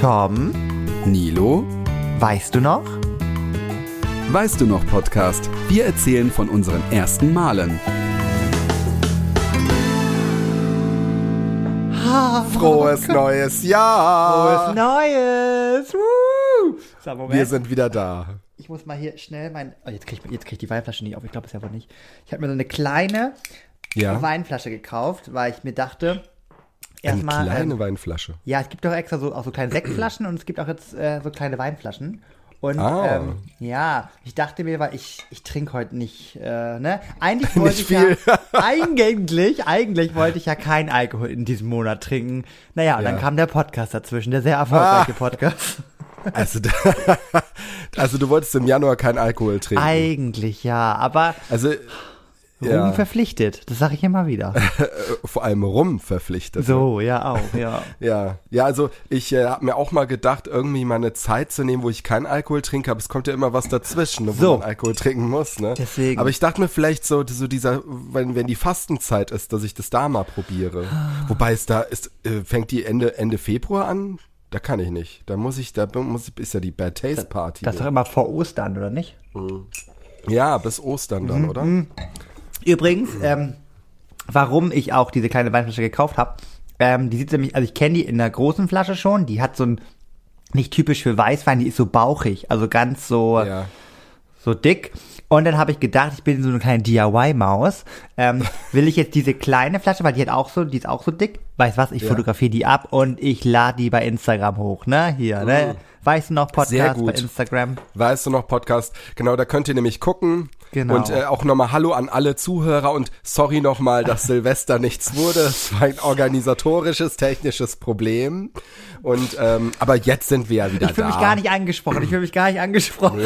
Tom, Nilo, weißt du noch? weißt du noch Podcast? Wir erzählen von unseren ersten Malen. Frohes neues Jahr! Frohes Neues! Woo! So, Moment. Wir sind wieder da. ich muss mal hier schnell mein. Oh, jetzt krieg ich, jetzt krieg ich die Weinflasche nicht auf. Ich glaube es ja wohl nicht. Ich habe mir so eine kleine Ja. Weinflasche gekauft, weil ich mir dachte, Eine erstmal. kleine ähm, Weinflasche. ja, es gibt doch extra so auch so kleine Sektflaschen und es gibt auch jetzt äh, so kleine Weinflaschen. Und Ah. ähm, ja, ich dachte mir, weil ich, ich trinke heute nicht, äh, ne? Eigentlich wollte Nicht ich ja, viel. eigentlich, eigentlich wollte ich ja keinen Alkohol in diesem Monat trinken. Naja, und dann Ja. kam der Podcast dazwischen, der sehr erfolgreiche Podcast. Also, da- also du wolltest im Januar keinen Alkohol trinken. Eigentlich ja, aber Also Ja, verpflichtet, das sage ich immer wieder. vor allem rum verpflichtet. So, ja auch, ja. Ja, ja, also ich äh, habe mir auch mal gedacht, irgendwie mal eine Zeit zu nehmen, wo ich keinen Alkohol trinke, aber es kommt ja immer was dazwischen, ne, wo So. man Alkohol trinken muss, ne? Deswegen. Aber ich dachte mir vielleicht so, so dieser, wenn, wenn die Fastenzeit ist, dass ich das da mal probiere. Wobei es da ist, äh, fängt die Ende, Ende Februar an? Da kann ich nicht. Da muss ich, da muss ich, ist ja die Bad Taste Party. Das ist doch immer vor Ostern, oder nicht? ja, bis Ostern Mhm, dann, oder? Übrigens, ähm, warum ich auch diese kleine Weinflasche gekauft habe, ähm, die sieht nämlich, also ich kenne die in der großen Flasche schon, die hat so ein, nicht typisch für Weißwein, die ist so bauchig, also ganz so, Ja. so dick. Und dann habe ich gedacht, ich bin so eine kleine DIY-Maus. Ähm, will ich jetzt diese kleine Flasche, weil die hat auch so, die ist auch so dick. Weißt was, ich Ja. fotografiere die ab und ich lade die bei Instagram hoch, ne? Hier, ne? Weißt du noch, Oh. Sehr Podcast bei gut. Instagram. Weißt du noch, Podcast? Genau, da könnt ihr nämlich gucken. Genau. Und äh, auch nochmal Hallo an alle Zuhörer und sorry nochmal, dass Silvester nichts wurde. Es war ein organisatorisches, technisches Problem. Und ähm, aber jetzt sind wir ja wieder Ich fühle da. mich gar nicht angesprochen. Ich fühle mich gar nicht angesprochen.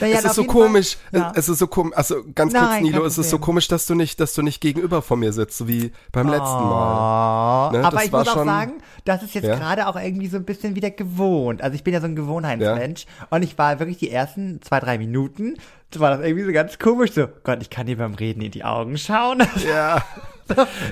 Naja, es ist so komisch, es ist so komisch, also ganz kurz, Nein, Nilo, es ist so komisch, dass du nicht, dass du nicht gegenüber von mir sitzt, so wie beim letzten Mal. Ne, Aber das ich muss auch schon- sagen, das ist jetzt Ja. gerade auch irgendwie so ein bisschen wieder gewohnt. Also ich bin ja so ein Gewohnheitsmensch und ich war wirklich die ersten zwei, drei Minuten, das war das irgendwie so ganz komisch, so, Gott, ich kann dir beim Reden in die Augen schauen. Ja.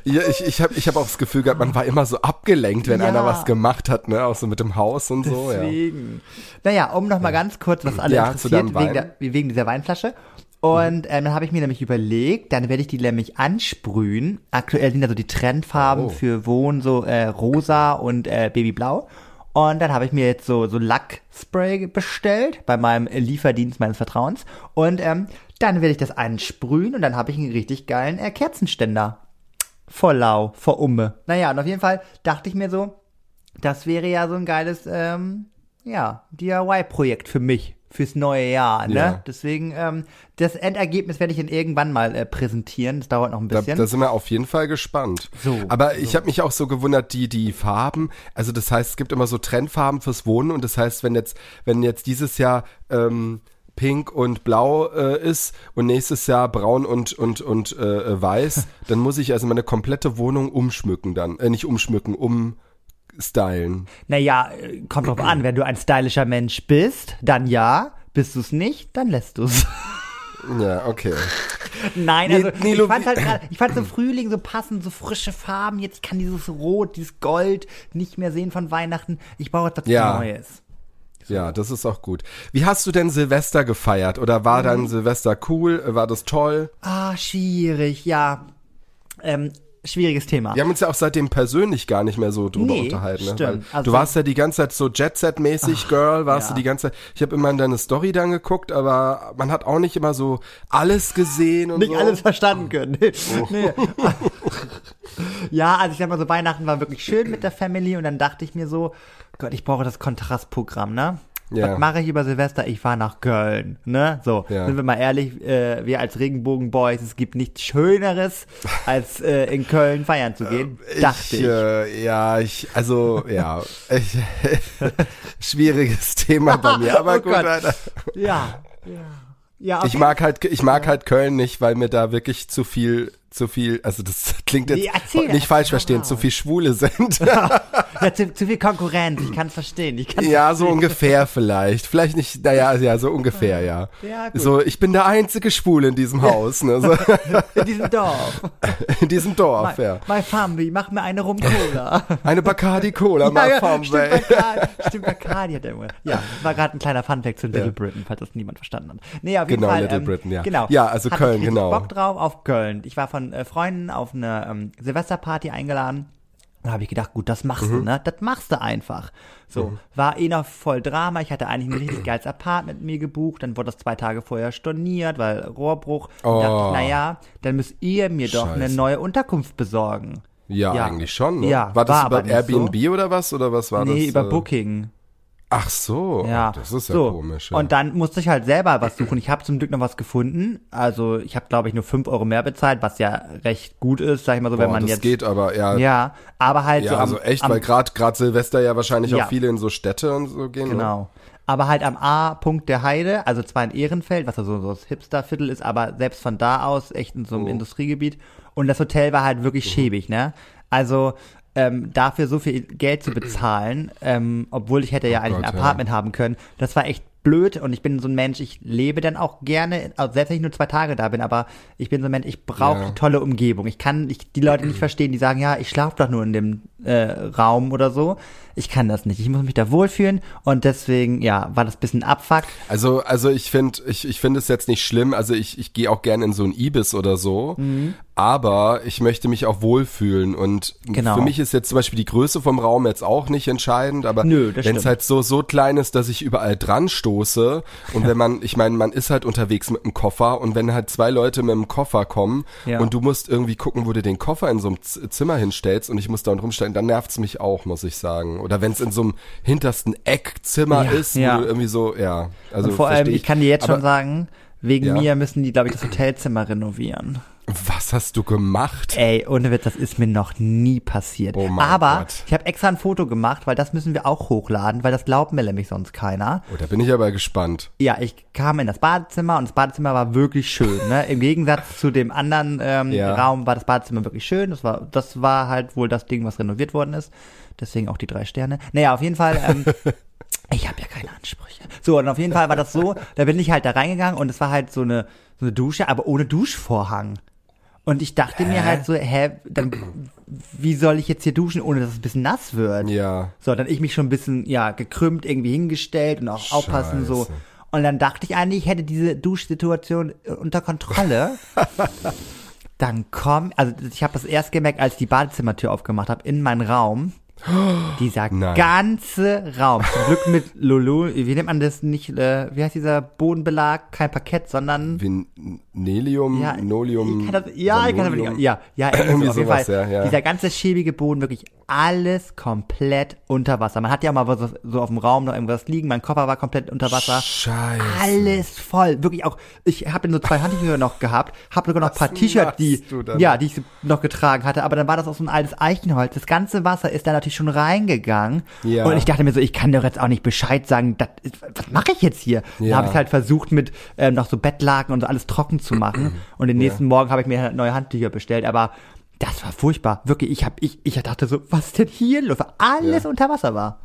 ja ich ich habe ich hab auch das Gefühl gehabt, man war immer so abgelenkt, wenn Ja. einer was gemacht hat, ne, auch so mit dem Haus und so. Ja. Deswegen. Naja, um noch mal ganz kurz, was alle Ja, interessiert, wegen, der, wegen dieser Weinflasche. Und ähm, dann habe ich mir nämlich überlegt, dann werde ich die nämlich ansprühen. Aktuell sind ja so die Trendfarben Oh. für Wohnen so äh, rosa und äh, babyblau. Und dann habe ich mir jetzt so, so Lackspray bestellt bei meinem Lieferdienst meines Vertrauens. Und ähm, dann werde ich das ansprühen und dann habe ich einen richtig geilen äh, Kerzenständer. Vor Lau, vor Umme. Naja, und auf jeden Fall dachte ich mir so, das wäre ja so ein geiles, ähm, ja, DIY-Projekt für mich, fürs neue Jahr, ne? Ja. Deswegen, ähm, das Endergebnis werde ich dann irgendwann mal äh, präsentieren. Das dauert noch ein Da, bisschen. da sind wir auf jeden Fall gespannt. So, Aber ich habe mich auch so gewundert, die die Farben, also das heißt, es gibt immer so Trendfarben fürs Wohnen und das heißt, wenn jetzt wenn jetzt dieses Jahr ähm, Pink und Blau äh, ist und nächstes Jahr Braun und und und äh, äh, Weiß, dann muss ich also meine komplette Wohnung umschmücken dann, äh, nicht umschmücken, umstylen. naja, äh, kommt drauf an, wenn du ein stylischer Mensch bist, dann ja. Bist du es nicht, dann lässt du es. Ja, okay. Nein, Nee, also Nilo, ich fand halt grad, ich fand so Frühling so passend, so frische Farben. Jetzt kann dieses Rot, dieses Gold nicht mehr sehen von Weihnachten. Ich brauche etwas Ja. Neues. Ja, das ist auch gut. Wie hast du denn Silvester gefeiert? Oder war Mhm. dann Silvester cool? War das toll? Ah, schwierig, ja. Ähm, schwieriges Thema. Wir haben uns ja auch seitdem persönlich gar nicht mehr so drüber Nee, unterhalten. Ne? stimmt. Also- du warst ja die ganze Zeit so Jet-Set-mäßig, Girl, warst ja. du die ganze Zeit. Ich habe immer in deine Story dann geguckt, aber man hat auch nicht immer so alles gesehen und nicht so. alles verstanden können. Nee. nee. ja, also ich sag mal so, Weihnachten war wirklich schön mit der Family und dann dachte ich mir so, Gott, ich brauche das Kontrastprogramm, ne? Ja. Was mache ich über Silvester? Ich fahre nach Köln, ne? So, Ja. sind wir mal ehrlich, äh, wir als Regenbogenboys, es gibt nichts Schöneres, als äh, in Köln feiern zu gehen, dachte ich. Äh, ja, ich, also, ja, ich, schwieriges Thema bei mir, aber Oh gut, Gott. Alter. Ja, ja. Ja, Ich mag halt, ich mag halt Köln nicht, weil mir da wirklich zu viel zu viel, also das klingt jetzt Nee, nicht falsch verstehen, mal. zu viel Schwule sind. Ja, zu, zu viel Konkurrenz, ich kann es verstehen. Ich kann's ja, so verstehen. ungefähr vielleicht. Vielleicht nicht, naja, ja, so ungefähr, ja. Ja, gut. So, ich bin der einzige Schwule in diesem Haus, ne? So, In diesem Dorf. in diesem Dorf, ja. My, my family, mach mir eine Rum-Cola. Eine Bacardi Cola, ja, mal ja, vom stimmt. Bacardi, stimmt, Bacardi hat er immer. Ja, war gerade ein kleiner Funfact zu Little Britain, falls das niemand verstanden hat. Nee, auf jeden Genau, Fall. Little ähm, Britain, ja. Genau. Ja, also Hatte Köln, ich genau. Bock drauf auf Köln. Ich war von äh, Freunden auf eine ähm, Silvesterparty eingeladen. Da habe ich gedacht, gut, das machst Mhm. du, ne? Das machst du einfach. So, war eh noch voll Drama. Ich hatte eigentlich ein richtig geiles Apartment mir gebucht. Dann wurde das zwei Tage vorher storniert, weil Rohrbruch. Dann dachte Oh. ich, naja, dann müsst ihr mir doch eine Scheiße. neue Unterkunft besorgen. Ja, Ja. eigentlich schon. Ne? Ja, war das war aber über nicht so. Airbnb oder was? Oder was war das? nee, über äh, Booking. Ach so, Ja, das ist ja so. komisch. Ja. Und dann musste ich halt selber was suchen. Ich habe zum Glück noch was gefunden. Also ich habe, glaube ich, nur 5 Euro mehr bezahlt, was ja recht gut ist, sag ich mal so, Boah, wenn man das jetzt. geht aber, ja. Ja, Ja, aber halt so am, also echt, am, weil gerade gerade Silvester ja wahrscheinlich Ja. auch viele in so Städte und so gehen. Ne? Genau. Aber halt am A-Punkt der Heide, also zwar in Ehrenfeld, was ja so, so das Hipster-Viertel ist, aber selbst von da aus echt in so Oh. einem Industriegebiet. Und das Hotel war halt wirklich Mhm. schäbig, ne? Also ähm, dafür so viel Geld zu bezahlen, ähm, obwohl ich hätte ja eigentlich Oh Gott, ein ja. Apartment haben können, das war echt blöd und ich bin so ein Mensch, ich lebe dann auch gerne, also selbst wenn ich nur zwei Tage da bin, aber ich bin so ein Mensch, ich brauche Ja. tolle Umgebung. Ich kann ich, die Leute nicht verstehen, die sagen, ja, ich schlafe doch nur in dem äh, Raum oder so. Ich kann das nicht. Ich muss mich da wohlfühlen und deswegen, ja, war das bisschen Abfuck. Also, also ich finde, ich, ich finde es jetzt nicht schlimm. Also ich, ich gehe auch gerne in so ein Ibis oder so. Mhm. Aber ich möchte mich auch wohlfühlen. Und Genau. für mich ist jetzt zum Beispiel die Größe vom Raum jetzt auch nicht entscheidend. Aber wenn es halt so, so klein ist, dass ich überall dran stoße und wenn man, ich meine, man ist halt unterwegs mit einem Koffer und wenn halt zwei Leute mit einem Koffer kommen Ja. und du musst irgendwie gucken, wo du den Koffer in so einem Z Zimmer hinstellst und ich muss da rumstellen, dann nervt's mich auch, muss ich sagen. Oder wenn es in so einem hintersten Eckzimmer Ja, ist, ja. wo du irgendwie so, ja. Also und vor allem, versteh ich kann dir jetzt Aber schon sagen, wegen Ja. mir müssen die, glaube ich, das Hotelzimmer renovieren. Was hast du gemacht? Ey, ohne Witz, das ist mir noch nie passiert. Oh mein Aber Gott. ich habe extra ein Foto gemacht, weil das müssen wir auch hochladen, weil das glaubt mir nämlich sonst keiner. Oh, da bin ich aber gespannt. Ja, ich kam in das Badezimmer und das Badezimmer war wirklich schön. Ne? Im Gegensatz zu dem anderen ähm, Ja. Raum war das Badezimmer wirklich schön. Das war, das war halt wohl das Ding, was renoviert worden ist. Deswegen auch die drei Sterne. Naja, auf jeden Fall. Ähm, ich habe ja keine Ansprüche. So, und auf jeden Fall war das so, da bin ich halt da reingegangen und es war halt so eine, so eine Dusche, aber ohne Duschvorhang. Und ich dachte mir halt so, hä, dann, wie soll ich jetzt hier duschen, ohne dass es ein bisschen nass wird? Ja. So, dann ich mich schon ein bisschen, ja, gekrümmt irgendwie hingestellt und auch aufpassen so. Scheiße. Und dann dachte ich eigentlich, ich hätte diese Duschsituation unter Kontrolle. dann komm, also ich habe das erst gemerkt, als ich die Badezimmertür aufgemacht habe, in meinen Raum. Dieser Nein. ganze Raum, zum Glück mit Lulu, wie nennt man das nicht, äh, wie heißt dieser Bodenbelag? Kein Parkett, sondern Vinelium, ja, Nolium. ich kann das, ja, ich kann das, ja, ja, irgendwie, so, sowas, ja, ja. Dieser ganze schäbige Boden, wirklich alles komplett unter Wasser. Man hat ja mal so, so auf dem Raum noch irgendwas liegen, mein Koffer war komplett unter Wasser. Scheiße. Alles voll, wirklich auch. Ich habe nur zwei Handtücher noch gehabt, habe sogar noch ein paar T-Shirts, die, ja, die ich noch getragen hatte, aber dann war das auch so ein altes Eichenholz. Das ganze Wasser ist da natürlich schon reingegangen. Ja. Und ich dachte mir so, ich kann doch jetzt auch nicht Bescheid sagen, das was mache ich jetzt hier? Ja. habe ich halt versucht, mit ähm, noch so Bettlaken und so alles trocken zu machen. Und den nächsten Morgen habe ich mir neue Handtücher bestellt, aber das war furchtbar. Wirklich, ich hab, ich, ich dachte so, was ist denn hier los? Alles Ja. unter Wasser war.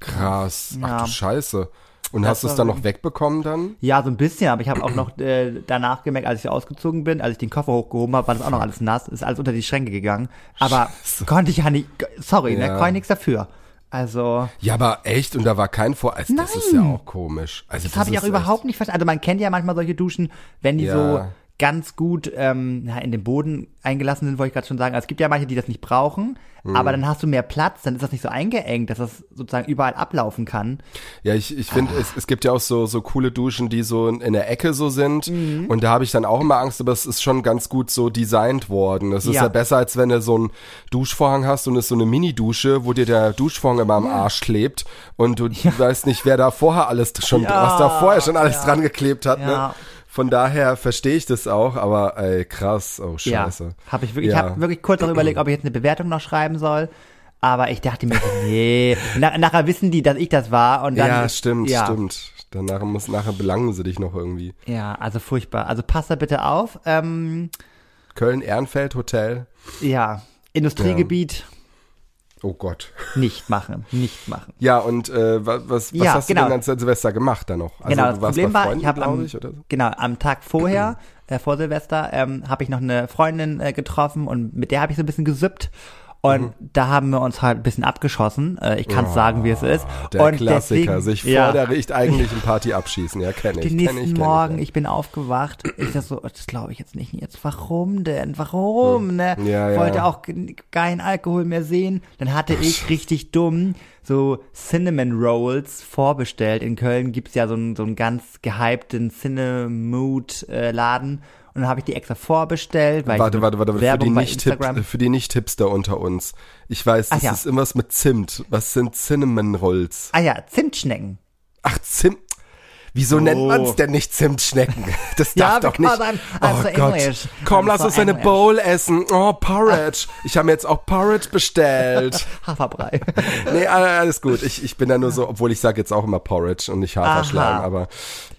Krass. Ach Ja. du Scheiße. Und Das hast du es dann noch wegbekommen dann? Ja, so ein bisschen, aber ich habe auch noch äh, danach gemerkt, als ich ausgezogen bin, als ich den Koffer hochgehoben habe, war das auch noch alles nass, ist alles unter die Schränke gegangen. Aber konnte ich ja nicht, sorry, ne, Ja. konnte ich nichts dafür. Also, Ja, aber echt? Und da war kein Vor... Also, das ist ja auch komisch. Also, das habe ich auch überhaupt nicht verstanden. Also man kennt ja manchmal solche Duschen, wenn die Ja. so ganz gut ähm, ja, in den Boden eingelassen sind, wollte ich gerade schon sagen. Also es gibt ja manche, die das nicht brauchen, Mhm. aber dann hast du mehr Platz, dann ist das nicht so eingeengt, dass das sozusagen überall ablaufen kann. Ja, ich, ich finde, es, es gibt ja auch so, so coole Duschen, die so in, in der Ecke so sind. Mhm. Und da habe ich dann auch immer Angst, aber es ist schon ganz gut so designt worden. Das ist ja, Ja. besser, als wenn du so einen Duschvorhang hast und es ist so eine Mini-Dusche, wo dir der Duschvorhang immer am Arsch klebt und du weißt nicht, wer da vorher alles schon, Ja. was da vorher schon alles dran geklebt hat. Ne? Ja. Von daher verstehe ich das auch, aber ey, krass, oh scheiße. Ja, habe ich wirklich. Ja. Ich habe wirklich kurz auch überlegt, ob ich jetzt eine Bewertung noch schreiben soll. Aber ich dachte mir, nee. Na, nachher wissen die, dass ich das war und dann. ja, stimmt, ja, stimmt. Danach muss, nachher belangen sie dich noch irgendwie. Ja, also furchtbar. Also passt da bitte auf. Ähm, Köln-Ehrenfeld Hotel. Ja, Industriegebiet Oh Gott. nicht machen, nicht machen. Ja, und äh, was, was, Ja, hast genau. du denn an Silvester gemacht dann noch? Also, genau, du das warst Problem bei war, Freunden, ich habe am, ich, so? genau, am Tag vorher, äh, vor Silvester, ähm, habe ich noch eine Freundin äh, getroffen und mit der habe ich so ein bisschen gesüppt. Und Mhm. da haben wir uns halt ein bisschen abgeschossen. Äh, ich kann es sagen, wie es ist. Oh, Der und Klassiker, deswegen, sich ja, vor der Richt eigentlich ein Party abschießen. Ja, kenne ich. Den nächsten ich, Morgen, ich, ich bin aufgewacht. Ich dachte so, das glaube ich jetzt nicht. Jetzt warum denn? Warum? Ne? Hm. Ja, ja. Wollte auch keinen Alkohol mehr sehen. Dann hatte ich richtig dumm so Cinnamon Rolls vorbestellt. In Köln gibt's ja so einen, so einen ganz gehypten Cinemood-Laden. Und dann habe ich die extra vorbestellt, weil Warte, ich warte, warte, für die nicht Instagram. für die nicht Hipster unter uns. Ich weiß, das Ach ja. ist irgendwas mit Zimt. Was sind Cinnamon Rolls? Ah ja, Zimtschnecken. Ach, Zimt. Wieso nennt man es denn nicht Zimtschnecken? Das darf Ja, doch nicht. I'm- I'm oh so Gott. English. Komm, I'm lass so uns eine English. Bowl essen. Oh, Porridge. Ich habe mir jetzt auch Porridge bestellt. Haferbrei. nee, alles gut. Ich, ich bin da nur so, obwohl ich sage jetzt auch immer Porridge und nicht Haferschleim, aber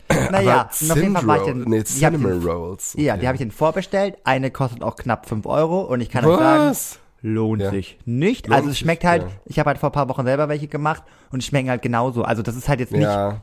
naja, auf jeden Fall war ich den, nee, Cinnamon Rolls. Ja, Okay. die habe ich den vorbestellt. Eine kostet auch knapp 5 Euro und ich kann euch sagen, Was? lohnt Ja. sich nicht. Lohnt also es sich, schmeckt halt, ja. ich habe halt vor ein paar Wochen selber welche gemacht und schmecken halt genauso. Also das ist halt jetzt nicht, Ja.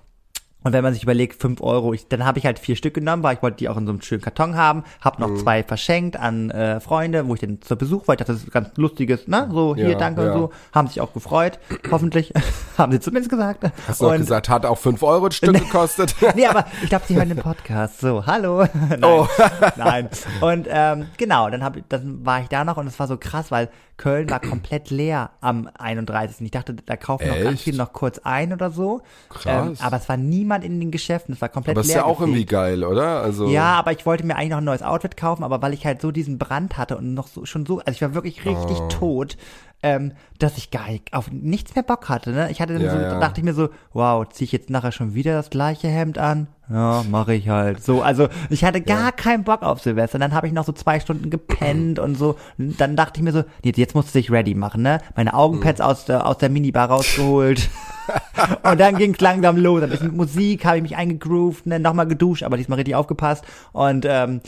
Und wenn man sich überlegt, 5 Euro, ich, dann habe ich halt vier Stück genommen, weil ich wollte die auch in so einem schönen Karton haben, habe Mhm. noch zwei verschenkt an äh, Freunde, wo ich den zur Besuch war. Ich dachte, das ist ganz lustiges, ne? So, hier, Ja, danke ja. und so. Haben sich auch gefreut, hoffentlich. haben sie zumindest gesagt. Hast du auch gesagt, hat auch 5 Euro ein Stück gekostet? nee, aber ich glaube, sie hören den Podcast. So, hallo. Nein. Oh. Nein. Und ähm, genau, dann, hab, dann war ich da noch und es war so krass, weil Köln war komplett leer am 31. Ich dachte, da kaufen noch ganz viele noch kurz ein oder so. Krass. Ähm, aber es war niemand in den Geschäften. Es war komplett Aber ist leer. ja auch irgendwie gefegt. geil, oder? Also Ja, aber ich wollte mir eigentlich noch ein neues Outfit kaufen, aber weil ich halt so diesen Brand hatte und noch so schon so, also ich war wirklich richtig Oh. tot, ähm, dass ich gar nicht, auf nichts mehr Bock hatte. Ne? Ich hatte dann Ja, so, ja. da dachte ich mir so, wow, zieh ich jetzt nachher schon wieder das gleiche Hemd an? Ja, mache ich halt. So, also ich hatte gar keinen Bock auf Silvester. Dann habe ich noch so zwei Stunden gepennt und so. Und dann dachte ich mir so, nee, jetzt musst du dich ready machen, ne? Meine Augenpads aus der aus der Minibar rausgeholt. Und dann ging's langsam los. Ein bisschen Musik, habe ich mich eingegroovt, ne, nochmal geduscht, aber diesmal richtig aufgepasst. Und ähm,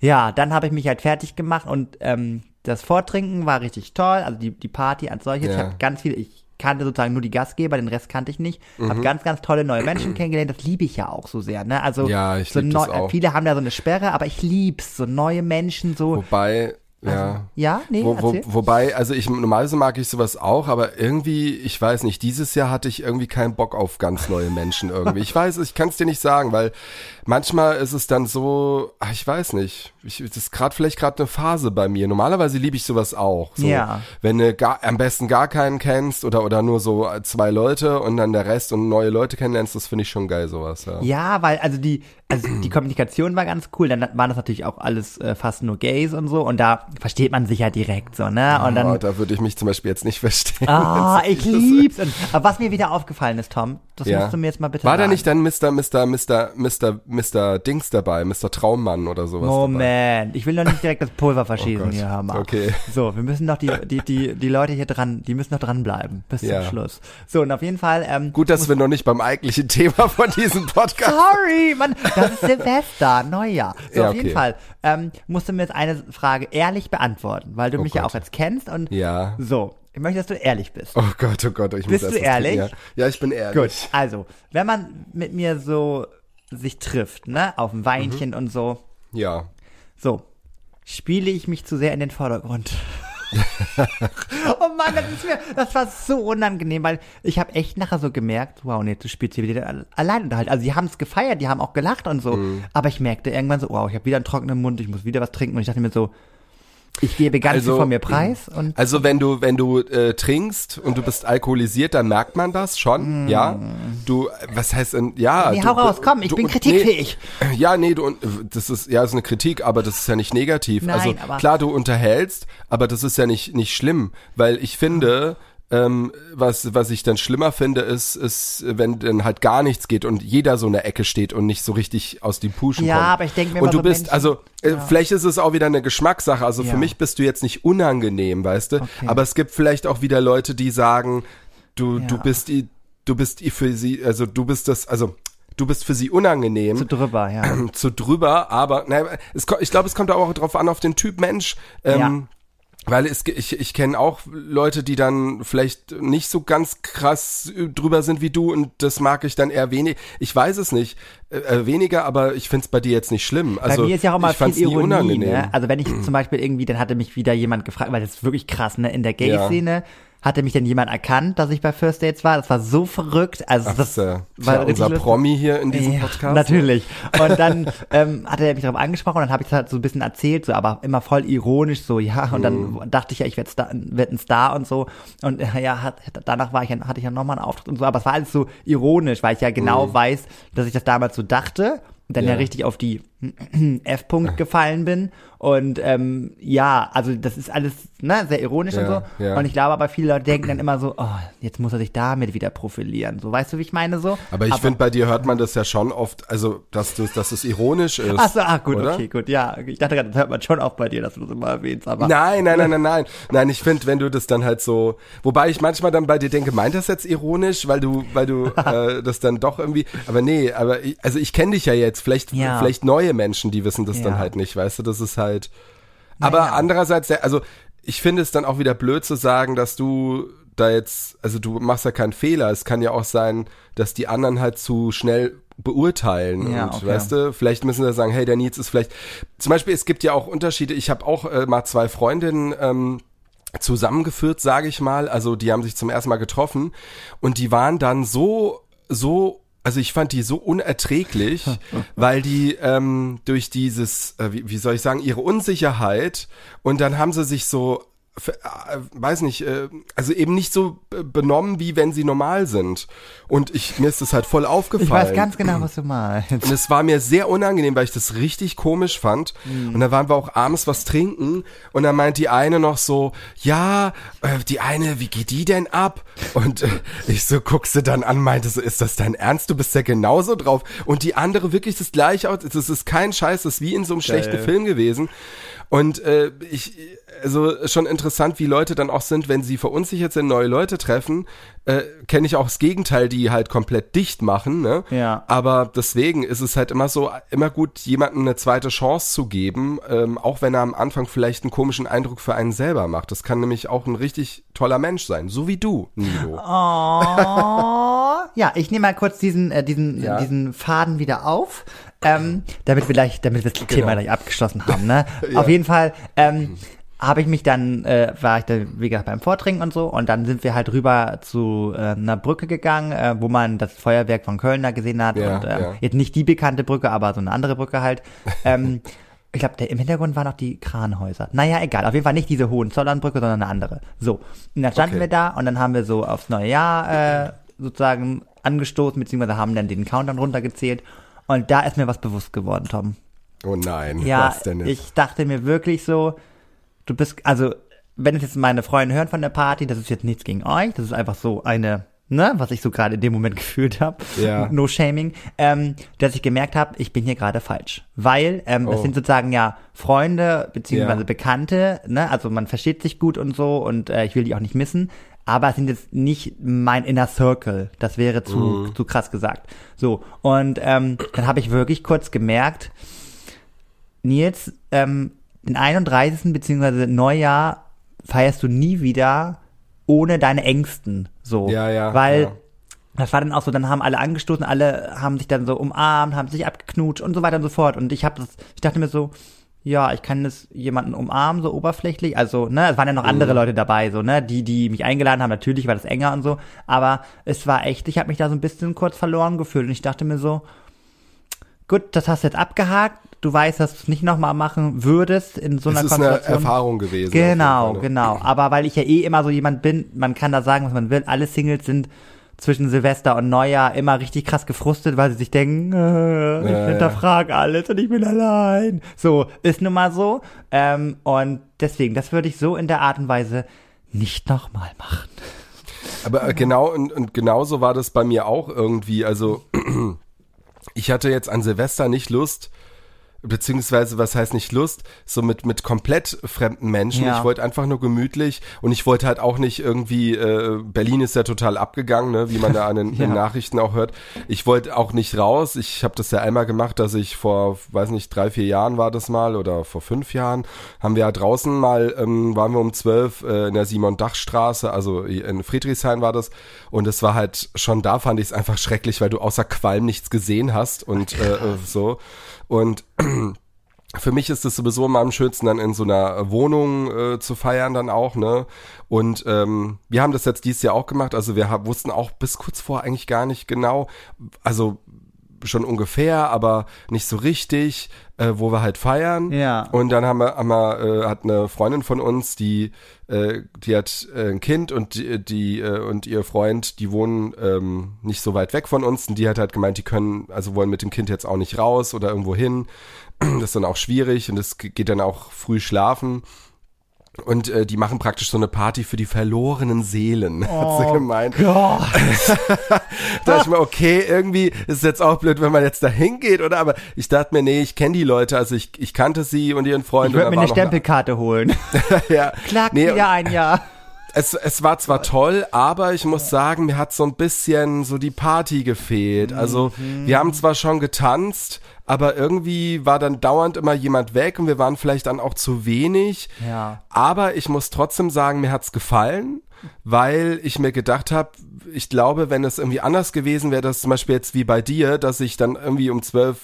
ja, dann habe ich mich halt fertig gemacht und ähm, das Vortrinken war richtig toll. Also die, die Party als solches. Ich Ja. habe ganz viel, ich kannte sozusagen nur die Gastgeber, den Rest kannte ich nicht. Mhm. Habe ganz, ganz tolle neue Menschen kennengelernt. Das liebe ich ja auch so sehr. Ne? Also Ja, ich so neu- auch. viele haben da so eine Sperre, aber ich lieb's. So neue Menschen, so. wobei, ja. Ja, nee, Wo, wo, wobei, also ich normalerweise mag ich sowas auch, aber irgendwie, ich weiß nicht, dieses Jahr hatte ich irgendwie keinen Bock auf ganz neue Menschen irgendwie. Ich weiß, ich kann es dir nicht sagen, weil manchmal ist es dann so, ach, ich weiß nicht, ich, das ist gerade vielleicht gerade eine Phase bei mir. Normalerweise liebe ich sowas auch. So, Ja. Wenn du gar, am besten gar keinen kennst oder oder nur so zwei Leute und dann der Rest und neue Leute kennenlernst, das finde ich schon geil sowas. Ja. Ja, weil also die also die Kommunikation war ganz cool. Dann waren das natürlich auch alles äh, fast nur Gays und so und da versteht man sich ja direkt so, ne? Und oh, dann da würde ich mich zum Beispiel jetzt nicht verstehen. Ah, ich lieb's. Und, aber was mir wieder aufgefallen ist, Tom, das Ja. musst du mir jetzt mal bitte War sagen. da nicht dann Mr. Mr. Mr. Mr. Mr. Dings dabei, Mr. Traummann oder sowas dabei? Moment, ich will noch nicht direkt das Pulver verschießen Oh hier, Hammer. Okay. So, wir müssen noch die, die, die, die Leute hier dran, die müssen noch dranbleiben bis Ja. zum Schluss. So, und auf jeden Fall, ähm, Gut, dass wir noch nicht beim eigentlichen Thema von diesem Podcast Sorry, Mann, das ist Silvester, Neujahr. So, Ja, auf jeden. Fall ähm, musst du mir jetzt eine Frage ehrlich beantworten, weil du Oh mich ja Gott. auch jetzt kennst und Ja. so. Ich möchte, dass du ehrlich bist. Oh Gott, oh Gott, ich Bist muss du was trinken, ehrlich? Ja. ja, ich bin ehrlich. Gut, also, wenn man mit mir so sich trifft, ne, auf ein Weinchen und so, Ja. so, spiele ich mich zu sehr in den Vordergrund. oh Mann, das ist mir, das war so unangenehm, weil ich habe echt nachher so gemerkt, wow, nee, du spielst hier wieder allein unterhalten. Also die haben es gefeiert, die haben auch gelacht und so, Mhm. aber ich merkte irgendwann so, wow, ich habe wieder einen trockenen Mund, ich muss wieder was trinken und ich dachte mir so, ich gebe ganz Also, viel von mir preis und Also wenn du wenn du äh, trinkst und du bist alkoholisiert, dann merkt man das schon, ja. Du, was heißt denn, ja. Mm. Nee, du, hau raus, komm, ich du, bin kritikfähig. Nee, ja, nee, du, das ist ja ist eine Kritik, aber das ist ja nicht negativ. Nein, also klar, du unterhältst, aber das ist ja nicht nicht schlimm, weil ich finde. Ähm, was, was ich dann schlimmer finde, ist, ist, wenn dann halt gar nichts geht und jeder so in der Ecke steht und nicht so richtig aus den Puschen Ja, kommt. aber ich denk mir Und du so, bist, Menschen- also, äh, vielleicht ist es auch wieder eine Geschmackssache. Also Ja. für mich bist du jetzt nicht unangenehm, weißt du? Okay. Aber es gibt vielleicht auch wieder Leute, die sagen, du, du Ja. bist die, du bist für sie, also du bist das, also du bist für sie unangenehm. Zu drüber, ja. zu drüber, aber na, es, ich glaube, es kommt auch drauf an, auf den Typ Mensch. Ähm, Weil es, ich, ich kenne auch Leute, die dann vielleicht nicht so ganz krass äh, drüber sind wie du und das mag ich dann eher wenig. Ich weiß es nicht, äh, äh, weniger, aber ich find's bei dir jetzt nicht schlimm. Also, Bei mir ist ja auch fand's viel nie Ironie, unangenehm. ne? Also wenn ich zum Beispiel irgendwie, dann hatte mich wieder jemand gefragt, weil das ist wirklich krass, ne? In der Gay-Szene hatte mich dann jemand erkannt, dass ich bei First Dates war. Das war so verrückt. Also Ach, das das ja, war unser lustig. Promi hier in diesem Ja, Podcast. Natürlich. Und dann ähm, hat er mich darauf angesprochen und dann habe ich halt so ein bisschen erzählt, so, aber immer voll ironisch, so, ja. Und dann dachte ich ja, ich werde werd ein Star und so. Und äh, ja, hat, danach war ich, ja- hatte ich ja nochmal einen Auftritt und so. Aber es war alles so ironisch, weil ich ja genau weiß, dass ich das damals so dachte. Und dann ja. Ja. richtig auf die F-Punkt gefallen bin. Und ähm, ja, also das ist alles ne, sehr ironisch und Ja, so. ja. Und ich glaube aber viele Leute denken dann immer so, oh, jetzt muss er sich damit wieder profilieren. So, weißt du, wie ich meine so? Aber ich finde, bei dir hört man das ja schon oft, also, dass du, dass es ironisch ist. Ach so, ah, gut, oder? okay, gut, ja. Ich dachte gerade, das hört man schon auch bei dir, dass du das immer erwähnst, aber. Nein, nein, nein, nein, nein. Nein, ich finde, wenn du das dann halt so, wobei ich manchmal dann bei dir denke, meint das jetzt ironisch, weil du, weil du äh, das dann doch irgendwie, aber nee, aber ich, also ich kenne dich ja jetzt, vielleicht, Ja. vielleicht neue Menschen, die wissen das Ja. dann halt nicht, weißt du, das ist halt. Aber Naja. andererseits, der- also ich finde es dann auch wieder blöd zu sagen, dass du da jetzt, also du machst ja keinen Fehler. Es kann ja auch sein, dass die anderen halt zu schnell beurteilen Ja, und okay. weißt du, vielleicht müssen wir sagen, hey, der Nils ist vielleicht, zum Beispiel, es gibt ja auch Unterschiede. Ich habe auch äh, mal zwei Freundinnen ähm, zusammengeführt, sage ich mal. Also die haben sich zum ersten Mal getroffen und die waren dann so, so, also ich fand die so unerträglich, weil die ähm, durch dieses, äh, wie, wie soll ich sagen, ihre Unsicherheit und dann haben sie sich so weiß nicht, äh, also eben nicht so äh, benommen, wie wenn sie normal sind. Und ich, mir ist das halt voll aufgefallen. ich weiß ganz genau, was du meinst. Und es war mir sehr unangenehm, weil ich das richtig komisch fand. Mhm. Und da waren wir auch abends was trinken und dann meint die eine noch so, ja, äh, die eine, wie geht die denn ab? Und äh, ich so guckst du dann an, meinte so, ist das dein Ernst? Du bist ja genauso drauf. Und die andere wirklich das gleiche aus. Das ist kein Scheiß, das ist wie in so einem schlechten Film gewesen. Und äh, ich, also schon interessant, wie Leute dann auch sind, wenn sie verunsichert sind, neue Leute treffen, äh, kenne ich auch das Gegenteil, die halt komplett dicht machen, ne? Ja. Aber deswegen ist es halt immer so, immer gut, jemandem eine zweite Chance zu geben, ähm, auch wenn er am Anfang vielleicht einen komischen Eindruck für einen selber macht. Das kann nämlich auch ein richtig toller Mensch sein, so wie du, Nido. Oh. Ja, ich nehme mal kurz diesen, äh, diesen, Ja. diesen Faden wieder auf, ähm, damit wir gleich, damit wir das Genau. Thema gleich abgeschlossen haben. Ne? Auf jeden Fall ähm, habe ich mich dann, äh, war ich da, wie gesagt, beim Vortrinken und so, und dann sind wir halt rüber zu äh, einer Brücke gegangen, äh, wo man das Feuerwerk von Köln da gesehen hat. Ja, und äh, ja. jetzt nicht die bekannte Brücke, aber so eine andere Brücke halt. Ähm, ich glaube, im Hintergrund waren noch die Kranhäuser. Naja, egal. Auf jeden Fall nicht diese Hohenzollernbrücke, sondern eine andere. So. Und dann standen Okay. wir da und dann haben wir so aufs neue Jahr äh, sozusagen angestoßen, beziehungsweise haben dann den Countdown runtergezählt. Und da ist mir was bewusst geworden, Tom. Oh nein, Ja, was denn jetzt? ich dachte mir wirklich so, du bist, also, wenn es jetzt meine Freunde hören von der Party, das ist jetzt nichts gegen euch, das ist einfach so eine, ne, was ich so gerade in dem Moment gefühlt habe, Ja. no shaming, ähm, dass ich gemerkt habe, ich bin hier gerade falsch, weil ähm, Oh. es sind sozusagen ja Freunde beziehungsweise Ja. Bekannte, ne, also man versteht sich gut und so und äh, ich will die auch nicht missen, aber es sind jetzt nicht mein Inner Circle, das wäre zu, Mhm. zu krass gesagt. So, und ähm, dann habe ich wirklich kurz gemerkt, Nils, ähm, den 31. beziehungsweise Neujahr feierst du nie wieder ohne deine Ängsten. So. Ja, ja, Weil ja. das war dann auch so, dann haben alle angestoßen, alle haben sich dann so umarmt, haben sich abgeknutscht und so weiter und so fort. Und ich habe das, ich dachte mir so, ja, ich kann das jemanden umarmen, so oberflächlich. Also, ne, es waren ja noch andere Leute dabei, so, ne, die, die mich eingeladen haben, natürlich war das enger und so. Aber es war echt, ich habe mich da so ein bisschen kurz verloren gefühlt. Und ich dachte mir so, gut, das hast du jetzt abgehakt. Du weißt, dass du es nicht nochmal machen würdest in so einer Es ist eine Konstellation. Erfahrung gewesen. Genau, genau. Aber weil ich ja eh immer so jemand bin, man kann da sagen, was man will. Alle Singles sind zwischen Silvester und Neujahr immer richtig krass gefrustet, weil sie sich denken, äh, ich ja. hinterfrage alles und ich bin allein. So, ist nun mal so. Ähm, und deswegen, das würde ich so in der Art und Weise nicht nochmal machen. Aber äh, genau, und, und genauso war das bei mir auch irgendwie. Also, ich hatte jetzt an Silvester nicht Lust, beziehungsweise was heißt nicht Lust, so mit mit komplett fremden Menschen. Ja. Ich wollte einfach nur gemütlich und ich wollte halt auch nicht irgendwie äh, Berlin ist ja total abgegangen, ne, wie man da an den, Ja. den Nachrichten auch hört. Ich wollte auch nicht raus. Ich habe das ja einmal gemacht, dass ich vor, weiß nicht, drei vier Jahren war das mal oder vor fünf Jahren haben wir ja draußen mal ähm, waren wir um zwölf äh, in der Simon Dach Straße, also in Friedrichshain war das und es war halt schon da fand ich es einfach schrecklich, weil du außer Qualm nichts gesehen hast und äh, äh, so und für mich ist es sowieso immer am schönsten, dann in so einer Wohnung äh, zu feiern dann auch, ne? Und ähm, wir haben das jetzt dieses Jahr auch gemacht. Also wir hab, wussten auch bis kurz vor eigentlich gar nicht genau, also schon ungefähr, aber nicht so richtig, äh, wo wir halt feiern. Ja. Und dann haben wir, haben wir äh, hat eine Freundin von uns, die äh, die hat äh, ein Kind und die, die äh, und ihr Freund, die wohnen ähm, nicht so weit weg von uns und die hat halt gemeint, die können, also wollen mit dem Kind jetzt auch nicht raus oder irgendwo hin. Das ist dann auch schwierig und es geht dann auch früh schlafen. Und äh, die machen praktisch so eine Party für die verlorenen Seelen, hat sie gemeint. Gott. Da dachte ich mir, okay, irgendwie ist es jetzt auch blöd, wenn man jetzt da hingeht, oder? Aber ich dachte mir, nee, ich kenne die Leute, also ich, ich kannte sie und ihren Freund. Ich würde mir eine Stempelkarte holen. ja. Klack, Nee, wieder ein Jahr. Es, es war zwar toll, aber ich muss sagen, mir hat so ein bisschen so die Party gefehlt. Also wir haben zwar schon getanzt, aber irgendwie war dann dauernd immer jemand weg und wir waren vielleicht dann auch zu wenig. Ja. Aber ich muss trotzdem sagen, mir hat's gefallen, weil ich mir gedacht habe, ich glaube, wenn es irgendwie anders gewesen wäre, dass zum Beispiel jetzt wie bei dir, dass ich dann irgendwie um zwölf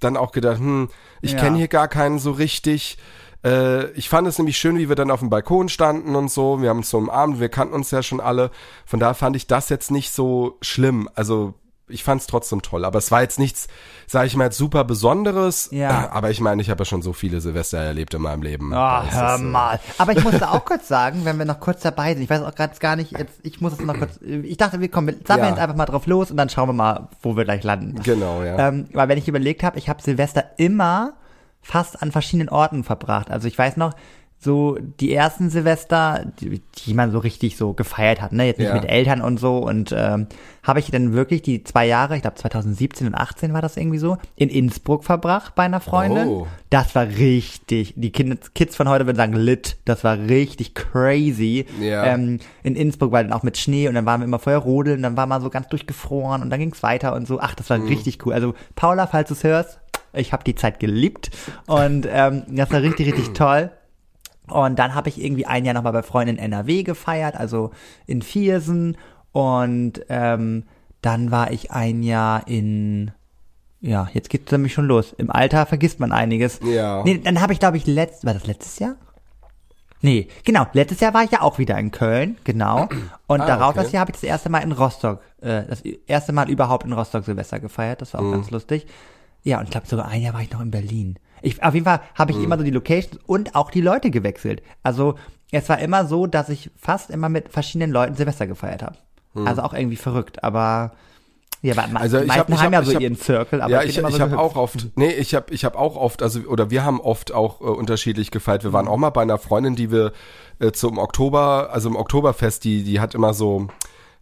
dann auch gedacht, hm, ich Ja. kenne hier gar keinen so richtig. Äh, ich fand es nämlich schön, wie wir dann auf dem Balkon standen und so. Wir haben uns so umarmt, wir kannten uns ja schon alle. Von daher fand ich das jetzt nicht so schlimm. Also ich fand es trotzdem toll. Aber es war jetzt nichts, sage ich mal, super Besonderes. Ja. Aber ich meine, ich habe ja schon so viele Silvester erlebt in meinem Leben. Ist hör es, äh, mal. Aber ich musste auch kurz sagen, wenn wir noch kurz dabei sind, ich weiß auch gerade gar nicht, jetzt, ich muss es noch kurz, ich dachte, wir kommen, wir sammeln Ja. jetzt einfach mal drauf los und dann schauen wir mal, wo wir gleich landen. Genau, ja. Ähm, weil wenn ich überlegt habe, ich habe Silvester immer fast an verschiedenen Orten verbracht. Also ich weiß noch, so die ersten Silvester, die, die man so richtig so gefeiert hat, ne, jetzt nicht Ja. mit Eltern und so und ähm, habe ich dann wirklich die zwei Jahre, ich glaube 2017 und 18 war das irgendwie so, in Innsbruck verbracht bei einer Freundin. Oh. Das war richtig, die Kids, Kids von heute würden sagen lit, das war richtig crazy. Ja. Ähm, in Innsbruck war dann auch mit Schnee und dann waren wir immer vorher rodeln, dann war man so ganz durchgefroren und dann ging's weiter und so. Ach, das war richtig cool. Also Paula, falls du es hörst, ich habe die Zeit geliebt und ähm, das war richtig, richtig toll. Und dann habe ich irgendwie ein Jahr nochmal bei Freunden in NRW gefeiert, also in Viersen. Und ähm, dann war ich ein Jahr in, ja, jetzt geht's nämlich schon los. Im Alter vergisst man einiges. Ja. Nee, dann habe ich, glaube ich, letzt, war das letztes Jahr? Nee, genau. Letztes Jahr war ich ja auch wieder in Köln, genau. Und Ah, darauf okay. das Jahr habe ich das erste Mal in Rostock, äh, das erste Mal überhaupt in Rostock Silvester gefeiert. Das war auch Mhm. ganz lustig. Ja, und ich glaube sogar ein Jahr war ich noch in Berlin. Ich, auf jeden Fall habe ich Mhm. immer so die Locations und auch die Leute gewechselt. Also es war immer so, dass ich fast immer mit verschiedenen Leuten Silvester gefeiert habe. Also auch irgendwie verrückt, aber ja, aber Mhm. Also ich hab- ich haben hab- ja so hab- ihren Circle, aber ja, ich, ich so habe auch oft, nee, ich habe ich hab auch oft, also oder wir haben oft auch äh, unterschiedlich gefeiert. Wir waren auch mal bei einer Freundin, die wir äh, zum Oktober, also im Oktoberfest, die die hat immer so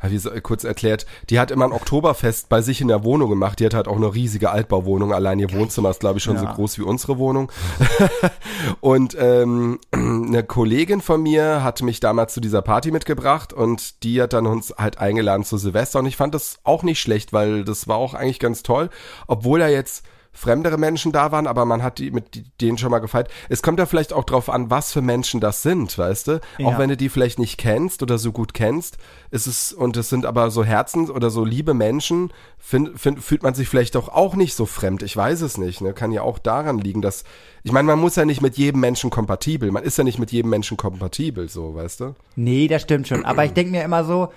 wie so, kurz erklärt, die hat immer ein Oktoberfest bei sich in der Wohnung gemacht. Die hat halt auch eine riesige Altbauwohnung. Allein ihr Wohnzimmer ist, glaube ich, schon so Ja. groß wie unsere Wohnung. und ähm, eine Kollegin von mir hat mich damals zu dieser Party mitgebracht und die hat dann uns halt eingeladen zu Silvester. Und ich fand das auch nicht schlecht, weil das war auch eigentlich ganz toll. Obwohl er jetzt fremdere Menschen da waren, aber man hat die mit die- denen schon mal gefeiert. Es kommt ja vielleicht auch drauf an, was für Menschen das sind, weißt du? Auch Ja. wenn du die vielleicht nicht kennst oder so gut kennst, ist es, und es sind aber so Herzens- oder so liebe Menschen, find, find, fühlt man sich vielleicht doch auch nicht so fremd. Ich weiß es nicht, ne? Kann ja auch daran liegen, dass, ich meine, man muss ja nicht mit jedem Menschen kompatibel, man ist ja nicht mit jedem Menschen kompatibel, so, weißt du? Nee, das stimmt schon. Aber ich denke mir immer so,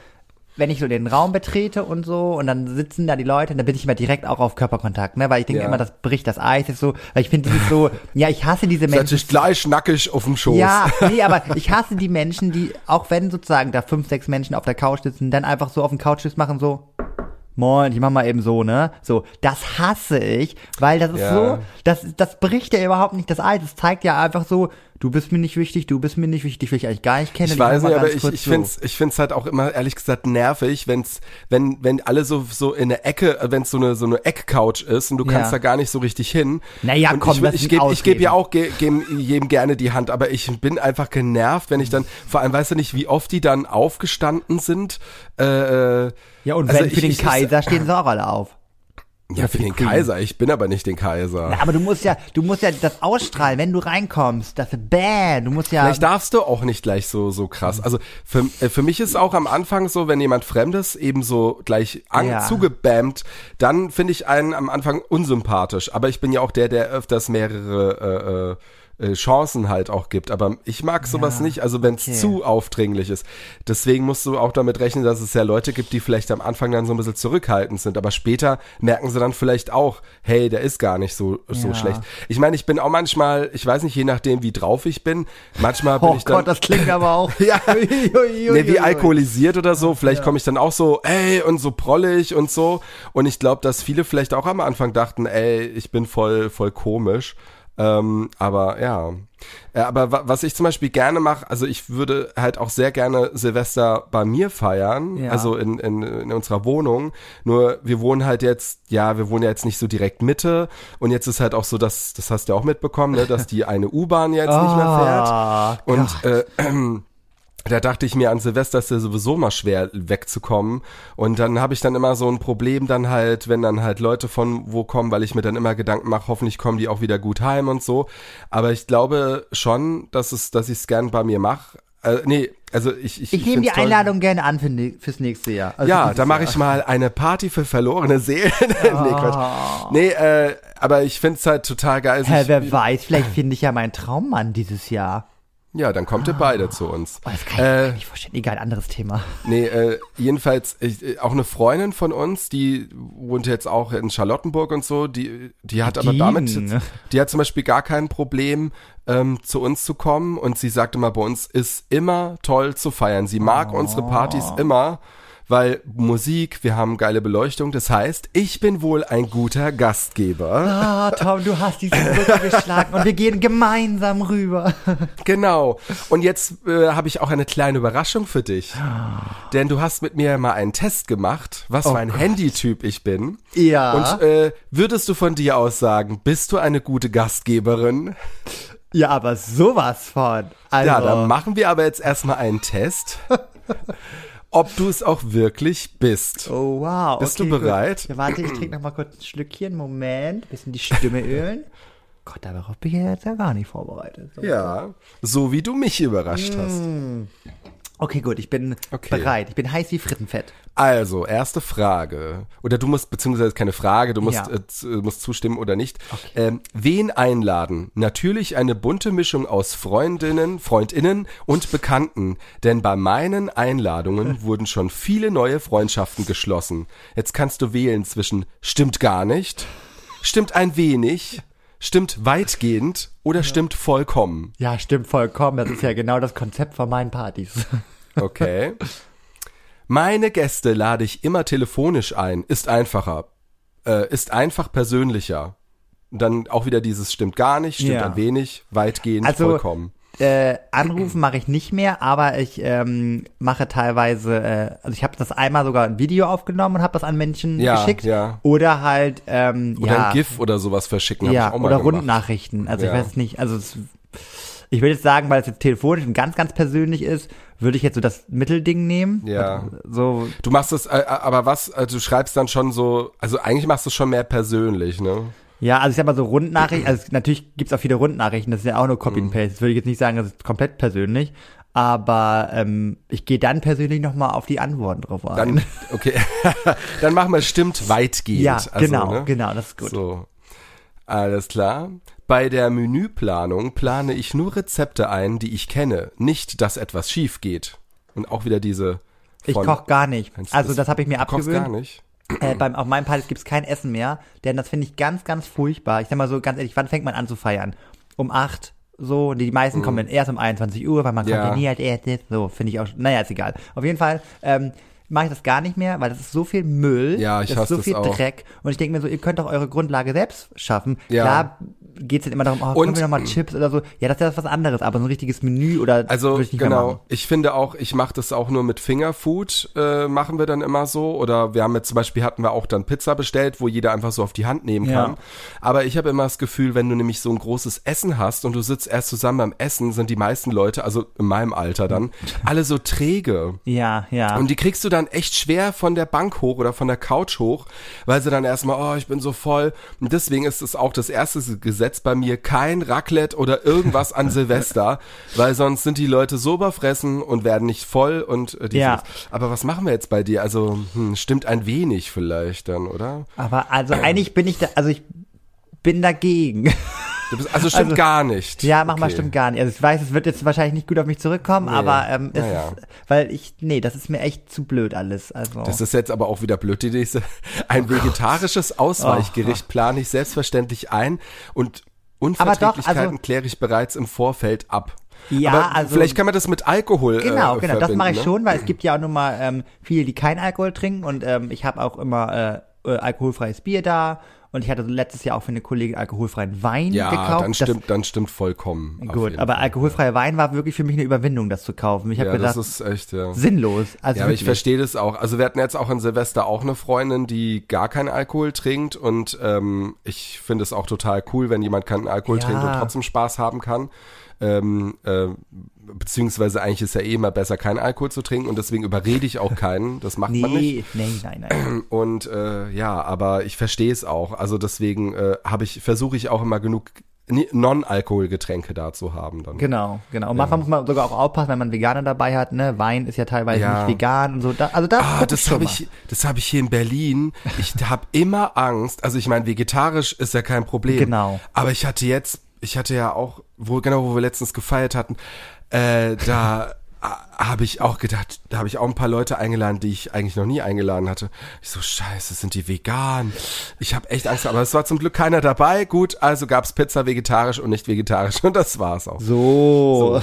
wenn ich so den Raum betrete und so und dann sitzen da die Leute, dann bin ich immer direkt auch auf Körperkontakt, ne? Weil ich denke Ja. immer, das bricht das Eis ist so, weil ich finde dieses so, ja, ich hasse diese Setz Menschen. dich gleich nackig auf den Schoß. Ja, nee, aber ich hasse die Menschen, die, auch wenn sozusagen da fünf, sechs Menschen auf der Couch sitzen, dann einfach so auf den Couchtisch machen, so, moin, ich mach mal eben so, ne? So, das hasse ich, weil das ist Ja. so, das, das bricht ja überhaupt nicht das Eis. Das zeigt ja einfach so, du bist mir nicht wichtig, du bist mir nicht wichtig, will ich eigentlich gar nicht kennen. Ich weiß nicht, aber ich, ich finde es ich find's halt auch immer, ehrlich gesagt, nervig, wenn's, wenn, wenn alle so, so in der Ecke, wenn es so eine, so eine Eckcouch ist und du kannst Ja. da gar nicht so richtig hin. Naja, und komm, ich, das ich gebe ich geb ja auch ge, ge, jedem gerne die Hand, aber ich bin einfach genervt, wenn ich dann, vor allem weißt du nicht, wie oft die dann aufgestanden sind. Äh, äh, Ja, und also wenn für den Kaiser stehen sie auch alle auf. Ja, für den Queen. Kaiser, ich bin aber nicht den Kaiser. Na, aber du musst ja, du musst ja das ausstrahlen, wenn du reinkommst. Das bäh, du musst ja. Vielleicht darfst du auch nicht gleich so so krass. Also für, äh, für mich ist auch am Anfang so, wenn jemand Fremdes eben so gleich an, Ja. zugebammt, dann finde ich einen am Anfang unsympathisch. Aber ich bin ja auch der, der öfters mehrere äh, äh, äh, Chancen halt auch gibt. Aber ich mag sowas Ja, nicht, also wenn es okay. zu aufdringlich ist. Deswegen musst du auch damit rechnen, dass es ja Leute gibt, die vielleicht am Anfang dann so ein bisschen zurückhaltend sind. Aber später merken sie dann vielleicht auch, hey, der ist gar nicht so, so Ja. schlecht. Ich meine, ich bin auch manchmal, ich weiß nicht, je nachdem, wie drauf ich bin, manchmal bin oh ich dann. Gott, das klingt aber auch. ja, nee, wie alkoholisiert oder so. Vielleicht komme ich dann auch so, ey, und so prollig und so. Und ich glaube, dass viele vielleicht auch am Anfang dachten, ey, ich bin voll, voll komisch. Ähm, aber ja. Äh, aber wa was ich zum Beispiel gerne mache, also ich würde halt auch sehr gerne Silvester bei mir feiern, Ja. also in, in, in unserer Wohnung. Nur wir wohnen halt jetzt, ja, wir wohnen ja jetzt nicht so direkt Mitte und jetzt ist halt auch so, dass, das hast du ja auch mitbekommen, ne, dass die eine U-Bahn jetzt nicht mehr fährt. Ah, Und äh, da dachte ich mir an Silvester ist ja sowieso mal schwer wegzukommen. Und dann habe ich dann immer so ein Problem dann halt, wenn dann halt Leute von wo kommen, weil ich mir dann immer Gedanken mache, hoffentlich kommen die auch wieder gut heim und so. Aber ich glaube schon, dass es, dass ich es gern bei mir mache. Äh, nee, also ich ich, Ich nehme die toll. Einladung gerne an für, ne- fürs nächste Jahr. Also Ja, da mache ich mal eine Party für verlorene Seelen. nee, Quatsch. Nee, äh, aber ich find's halt total geil. Hä, sich- wer weiß, vielleicht finde ich ja meinen Traummann dieses Jahr. Ja, dann kommt ihr beide zu uns. Oh, das kann ich Äh, gar nicht vorstellen. Egal, anderes Thema. Nee, äh, jedenfalls ich, auch eine Freundin von uns, die wohnt jetzt auch in Charlottenburg und so, die, die hat aber damit, die hat zum Beispiel gar kein Problem, ähm, zu uns zu kommen und sie sagt immer, bei uns ist immer toll zu feiern. Sie mag unsere Partys immer, weil Musik, wir haben geile Beleuchtung, das heißt, ich bin wohl ein guter Gastgeber. Ah, Tom, du hast diese Brücke geschlagen und wir gehen gemeinsam rüber. Genau. Und jetzt äh, habe ich auch eine kleine Überraschung für dich. Denn du hast mit mir mal einen Test gemacht, was Oh für ein Handytyp ich bin. Ja. Und äh, würdest du von dir aus sagen, bist du eine gute Gastgeberin? Ja, aber sowas von. Also, Ja, dann machen wir aber jetzt erstmal einen Test, ob du es auch wirklich bist. Oh, wow. Bist okay, du bereit? Ja, warte, ich trinke noch mal kurz ein Schlückchen. Moment. Bisschen die Stimme ölen. Gott, darauf bin ich jetzt ja gar nicht vorbereitet. So. Ja, so wie du mich überrascht hast. Okay, gut, ich bin Okay. bereit. Ich bin heiß wie Frittenfett. Also, erste Frage. Oder du musst, beziehungsweise keine Frage, du musst, Ja. äh, z- musst zustimmen oder nicht. Ähm, wen einladen? Natürlich eine bunte Mischung aus Freundinnen, Freundinnen und Bekannten. Denn bei meinen Einladungen wurden schon viele neue Freundschaften geschlossen. Jetzt kannst du wählen zwischen stimmt gar nicht, stimmt ein wenig, stimmt weitgehend oder stimmt vollkommen. Ja, stimmt vollkommen. Das ist ja genau das Konzept von meinen Partys. Okay. Meine Gäste lade ich immer telefonisch ein. Ist einfacher. Äh, ist einfach persönlicher. Dann auch wieder dieses stimmt gar nicht, stimmt Ja. ein wenig, weitgehend, Also, vollkommen. Äh, anrufen mache ich nicht mehr, aber ich ähm, mache teilweise, äh, also ich habe das einmal sogar ein Video aufgenommen und habe das an Menschen Ja, geschickt. ja. Oder halt, ähm, Oder ja, ein GIF oder sowas verschicken, ja, ich auch mal oder gemacht. Rundnachrichten. Also Ja. ich weiß nicht, also es, ich würde jetzt sagen, weil es jetzt telefonisch und ganz, ganz persönlich ist, würde ich jetzt so das Mittelding nehmen. Ja. So, Du machst es, äh, aber was, also du schreibst dann schon so, also eigentlich machst du es schon mehr persönlich, ne? Ja, also ich sag mal so Rundnachrichten, also natürlich gibt's auch viele Rundnachrichten, das ist ja auch nur Copy Mhm. and Paste. Das würde ich jetzt nicht sagen, das ist komplett persönlich. Aber ähm, ich gehe dann persönlich nochmal auf die Antworten drauf ein. Dann, okay, dann machen wir stimmt weitgehend. ja, also, genau, ne? genau, das ist gut. So. Alles klar. Bei der Menüplanung plane ich nur Rezepte ein, die ich kenne, nicht, dass etwas schief geht. Und auch wieder diese. Ich von- koch gar nicht. Also das habe ich mir du kochst gar abgewöhnt. nicht. Äh, beim, auf meinen Partys gibt's kein Essen mehr, denn das finde ich ganz, ganz furchtbar. Ich sag mal so ganz ehrlich, wann fängt man an zu feiern? Um acht, so, die meisten kommen dann erst um 21 Uhr, weil man kommt Mhm. Ja. ja nie als erstes. So, finde ich auch, naja, ist egal. Auf jeden Fall, ähm, mache ich das gar nicht mehr, weil das ist so viel Müll, Ja, ich das ist so das viel auch. Dreck und ich denke mir so, ihr könnt doch eure Grundlage selbst schaffen. Ja. Klar geht's dann immer darum, oh, können wir noch mal Chips oder so. Ja, das ist ja was anderes, aber so ein richtiges Menü oder Also ich genau, ich finde auch, ich mache das auch nur mit Fingerfood, äh, machen wir dann immer so. Oder wir haben jetzt zum Beispiel hatten wir auch dann Pizza bestellt, wo jeder einfach so auf die Hand nehmen Ja. kann. Aber ich habe immer das Gefühl, wenn du nämlich so ein großes Essen hast und du sitzt erst zusammen beim Essen, sind die meisten Leute, also in meinem Alter dann, alle so träge. Ja, ja. Und die kriegst du dann echt schwer von der Bank hoch oder von der Couch hoch, weil sie dann erstmal, oh, ich bin so voll. Und deswegen ist es auch das erste Gesetz bei mir, kein Raclette oder irgendwas an Silvester, weil sonst sind die Leute so überfressen und werden nicht voll und äh. Ja. Aber was machen wir jetzt bei dir? Also, hm, stimmt ein wenig vielleicht dann, oder? aber also eigentlich bin ich da, also ich bin dagegen. Bist, also stimmt Also, gar nicht. Ja, mach mal Okay. stimmt gar nicht. Also ich weiß, es wird jetzt wahrscheinlich nicht gut auf mich zurückkommen, Nee. aber ähm, es Naja. ist, weil ich, nee, das ist mir echt zu blöd alles. Also Das ist jetzt aber auch wieder blöd, die nächste. Ein vegetarisches Ausweichgericht plane ich selbstverständlich ein und Unverträglichkeiten also- kläre ich bereits im Vorfeld ab. Ja, aber also- vielleicht kann man das mit Alkohol Genau, äh, genau, das mache ich ne? schon, weil es gibt ja auch nun mal ähm, viele, die keinen Alkohol trinken und ähm, ich habe auch immer äh, äh, alkoholfreies Bier da und ich hatte letztes Jahr auch für eine Kollegin alkoholfreien Wein Ja, gekauft. dann Das- stimmt, dann stimmt vollkommen. Gut, aber Fall. alkoholfreier Wein war wirklich für mich eine Überwindung, das zu kaufen. Ich habe ja, gedacht, das ist echt, ja. sinnlos. Also Ja, aber ich verstehe das auch. Also wir hatten jetzt auch in Silvester auch eine Freundin, die gar keinen Alkohol trinkt und ähm, ich finde es auch total cool, wenn jemand keinen Alkohol Ja. trinkt und trotzdem Spaß haben kann. Ähm, äh, beziehungsweise eigentlich ist ja eh immer besser, keinen Alkohol zu trinken und deswegen überrede ich auch keinen. Das macht man nicht. Nee, nee, nein, nein. Und äh, ja, aber ich verstehe es auch. Also deswegen äh, habe ich versuche ich auch immer genug Non-Alkoholgetränke da zu haben dann. Genau, genau. Und manchmal muss man sogar auch aufpassen, wenn man Veganer dabei hat, ne? Wein ist ja teilweise Ja. nicht vegan und so. Da, also das, Ah, das habe ich, das habe ich hier in Berlin. Ich habe immer Angst. Also ich meine, vegetarisch ist ja kein Problem. Genau. Aber ich hatte jetzt, ich hatte ja auch, wo genau, wo wir letztens gefeiert hatten, äh, da habe ich auch gedacht, da habe ich auch ein paar Leute eingeladen, die ich eigentlich noch nie eingeladen hatte. Ich so, scheiße, sind die vegan? Ich habe echt Angst, aber es war zum Glück keiner dabei. Gut, also gab's Pizza vegetarisch und nicht vegetarisch und das war's auch. So.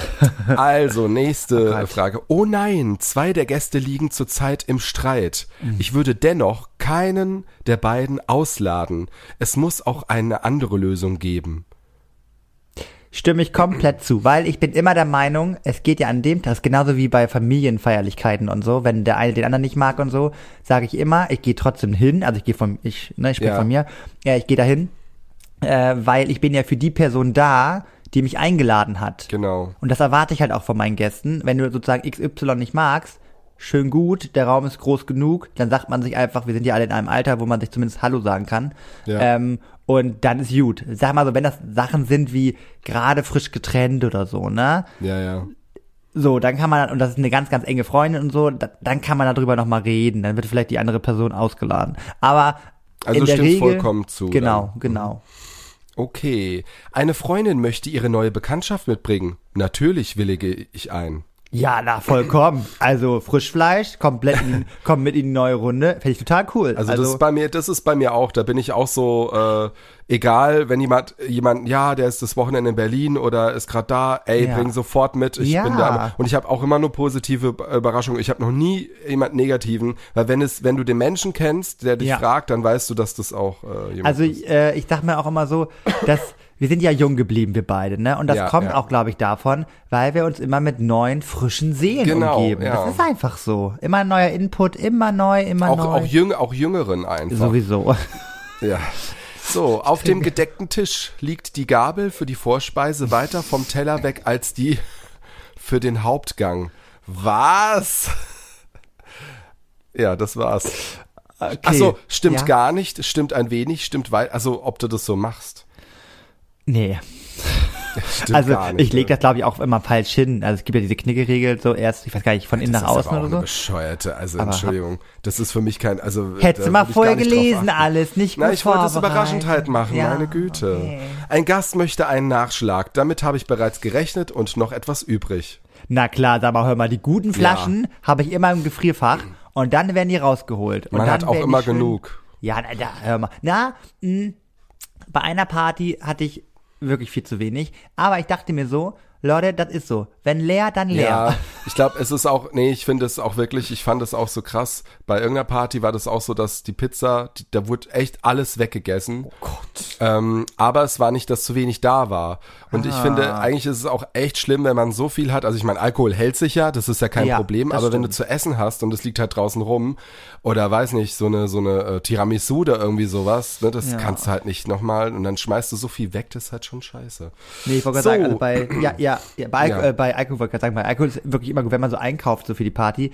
Also, nächste Gott. Frage. Oh nein, zwei der Gäste liegen zurzeit im Streit. Mhm. Ich würde dennoch keinen der beiden ausladen. Es muss auch eine andere Lösung geben. Stimme ich komplett zu, weil ich bin immer der Meinung, es geht ja an dem Tag, genauso wie bei Familienfeierlichkeiten und so, wenn der eine den anderen nicht mag und so, sage ich immer, ich gehe trotzdem hin, also ich gehe von, ich, ne, ich spreche Ja. von mir, ja, ich gehe dahin, äh, weil ich bin ja für die Person da, die mich eingeladen hat. Genau. Und das erwarte ich halt auch von meinen Gästen. Wenn du sozusagen XY nicht magst, schön gut, der Raum ist groß genug, dann sagt man sich einfach, wir sind ja alle in einem Alter, wo man sich zumindest Hallo sagen kann. Ja. Ähm, und dann ist gut. Sag mal so, wenn das Sachen sind wie gerade frisch getrennt oder so, ne? Ja, ja. So, dann kann man, und das ist eine ganz, ganz enge Freundin und so, da, dann kann man darüber nochmal reden. Dann wird vielleicht die andere Person ausgeladen. Aber Also in der stimmst Regel, vollkommen zu, Genau, dann. genau. Okay. Eine Freundin möchte ihre neue Bekanntschaft mitbringen. Natürlich willige ich ein. Ja, na, vollkommen. Also Frischfleisch, komplett in, kommt mit in die neue Runde. Fände ich total cool. Also, das ist bei mir, das ist bei mir auch. Da bin ich auch so, äh, egal, wenn jemand, jemand, ja, der ist das Wochenende in Berlin oder ist gerade da, ey, Ja. bring sofort mit. Ich Ja. bin da. Und ich habe auch immer nur positive Überraschungen. Ich habe noch nie jemand negativen, weil wenn es, wenn du den Menschen kennst, der dich Ja. fragt, dann weißt du, dass das auch äh, jemand Also ist. äh, ich sag mir auch immer so, dass wir sind ja jung geblieben, wir beide, ne? Und das Ja, kommt ja. auch, glaube ich, davon, weil wir uns immer mit neuen, frischen Seelen Genau, umgeben. ja. Das ist einfach so. Immer neuer Input, immer neu, immer Auch, neu. auch, jüng, auch Jüngeren einfach. Sowieso. Ja. So, auf dem gedeckten Tisch liegt die Gabel für die Vorspeise weiter vom Teller weg als die für den Hauptgang. Was? Ja, das war's. Okay. Ach so, stimmt ja? gar nicht, stimmt ein wenig, stimmt weit, also ob du das so machst. Nee. Stimmt also ich lege das, glaube ich, auch immer falsch hin. Also es gibt ja diese Knickeregel, so erst, ich weiß gar nicht, von innen das nach außen oder so. bescheuerte, also Aber Entschuldigung, das ist für mich kein, also Hättest du mal vorher gelesen, alles, nicht Na, ich wollte es überraschend halt machen, Ja, meine Güte. okay. Ein Gast möchte einen Nachschlag, damit habe ich bereits gerechnet und noch etwas übrig. Na klar, sag mal, hör mal, die guten Flaschen habe ich immer im Gefrierfach und dann werden die rausgeholt. Und Man hat auch immer schön- genug. Ja, na, da, hör mal. Na, mh, bei einer Party hatte ich wirklich viel zu wenig, aber ich dachte mir so, Leute, das ist so. Wenn leer, dann leer. Ja, ich glaube, es ist auch, nee, ich finde es auch wirklich, ich fand es auch so krass. Bei irgendeiner Party war das auch so, dass die Pizza, die, da wurde echt alles weggegessen. Oh Gott. Ähm, aber es war nicht, dass zu wenig da war. Und ich Ah. finde, eigentlich ist es auch echt schlimm, wenn man so viel hat. Also ich meine, Alkohol hält sich ja, das ist ja kein Ja, Problem. Aber wenn du stimmt. zu essen hast und es liegt halt draußen rum oder weiß nicht, so eine, so eine äh, Tiramisu oder irgendwie sowas, ne, das Ja. kannst du halt nicht nochmal und dann schmeißt du so viel weg, das ist halt schon scheiße. Nee, ich wollte So. gerade sagen, also bei, ja, ja, ja, bei, Ja. Äh, bei Alkohol wollte ich gerade sagen, bei Alkohol ist wirklich immer gut, wenn man so einkauft, so für die Party,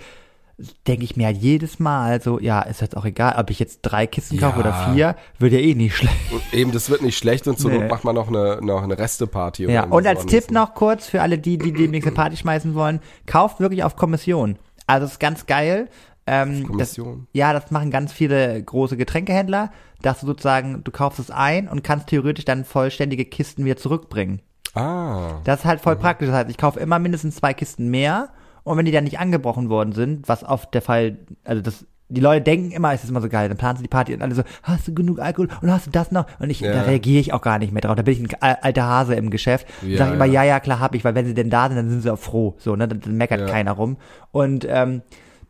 denke ich mir halt jedes Mal so, ja, ist jetzt auch egal, ob ich jetzt drei Kisten kaufe Ja. oder vier, wird ja eh nicht schlecht. Und eben, das wird nicht schlecht und zur Nee. Not macht man noch eine, noch eine Resteparty. Ja, und als. Tipp noch kurz für alle die, die demnächst eine Party schmeißen wollen, kauft wirklich auf Kommission. Also ist ganz geil. Ähm, Kommission? Das, ja, das machen ganz viele große Getränkehändler, dass du sozusagen, du kaufst es ein und kannst theoretisch dann vollständige Kisten wieder zurückbringen. Ah. Das ist halt voll praktisch. Das heißt, ich kaufe immer mindestens zwei Kisten mehr und wenn die dann nicht angebrochen worden sind, was oft der Fall, also das, die Leute denken immer, es ist immer so geil, dann planen sie die Party und alle so, hast du genug Alkohol und hast du das noch? Und ich, Ja. da reagiere ich auch gar nicht mehr drauf. Da bin ich ein al- alter Hase im Geschäft. Ja, Ja, sag immer, ja. ja, ja, klar hab ich, weil wenn sie denn da sind, dann sind sie auch froh. So, ne, dann, dann meckert Ja. keiner rum. Und ähm,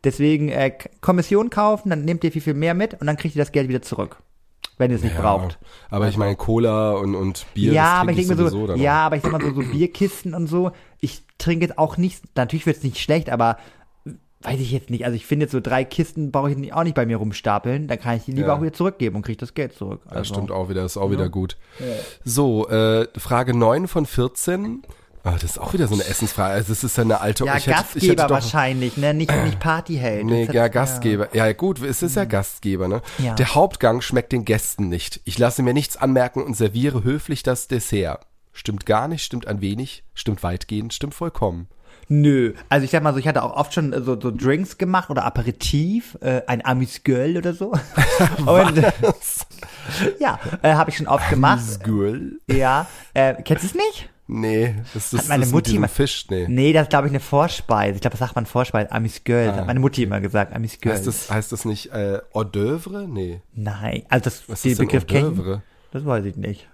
deswegen äh, Kommission kaufen, dann nehmt ihr viel, viel mehr mit und dann kriegt ihr das Geld wieder zurück. Wenn ihr es nicht Ja, braucht. Aber ich meine, Cola und, und Bier, ja, aber ich denke mir so, ja, aber ich sag mal so, so Bierkisten und so, ich trinke jetzt auch nicht, natürlich wird's nicht schlecht, aber weiß ich jetzt nicht. Also ich finde jetzt so drei Kisten brauche ich auch nicht bei mir rumstapeln, dann kann ich die lieber Ja. auch wieder zurückgeben und kriege das Geld zurück. Also, Das stimmt auch wieder, ist auch wieder gut. So, äh, Frage 9 von 14. Ah, das ist auch wieder so eine Essensfrage. Also das ist ja eine alte... Ja, hätte, Gastgeber doch, wahrscheinlich, ne? Nicht, nicht Partyheld. Nee, ja, Gastgeber. Ja, gut, es ist ja Gastgeber, ne? Ja. Der Hauptgang schmeckt den Gästen nicht. Ich lasse mir nichts anmerken und serviere höflich das Dessert. Stimmt gar nicht, stimmt ein wenig, stimmt weitgehend, stimmt vollkommen. Nö, also ich sag mal so, ich hatte auch oft schon so, so Drinks gemacht oder Aperitif, äh, ein Amis Girl oder so. Und äh, ja, äh, habe ich schon oft gemacht. Girl? Ja, äh, kennst du es nicht? Nee, das ist Hat meine das mit Mutti mal- Fisch, nee. Nee, das ist glaube ich eine Vorspeise. Ich glaube, das sagt man Vorspeise, Amis Girl. Ah. hat meine Mutti immer gesagt, Amis Girl. Heißt das, heißt das nicht äh, Hors d'oeuvre? Nee. Nein, also das, Was den ist denn Begriff Hors kenne ich. d'oeuvre? Das weiß ich nicht.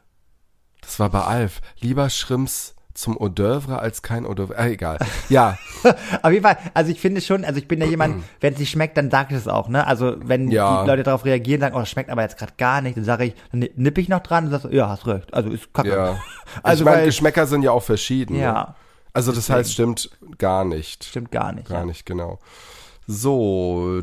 Das war bei Alf. Lieber Schrimps zum Hors d'oeuvre als kein Hors d'oeuvre. Ah, egal. Ja, Auf jeden Fall, also ich finde schon, also ich bin ja jemand, wenn es nicht schmeckt, dann sage ich es auch, ne? Also wenn Ja. die Leute darauf reagieren, sagen, oh, das schmeckt aber jetzt gerade gar nicht, dann sage ich, dann nippe ich noch dran und sagst, ja, hast recht. Also ist kacke. ja. Also ich meine, Geschmäcker sind ja auch verschieden. Ne? Ja, Also das heißt, stimmt gar nicht. stimmt gar nicht. Gar ja. nicht, genau. So,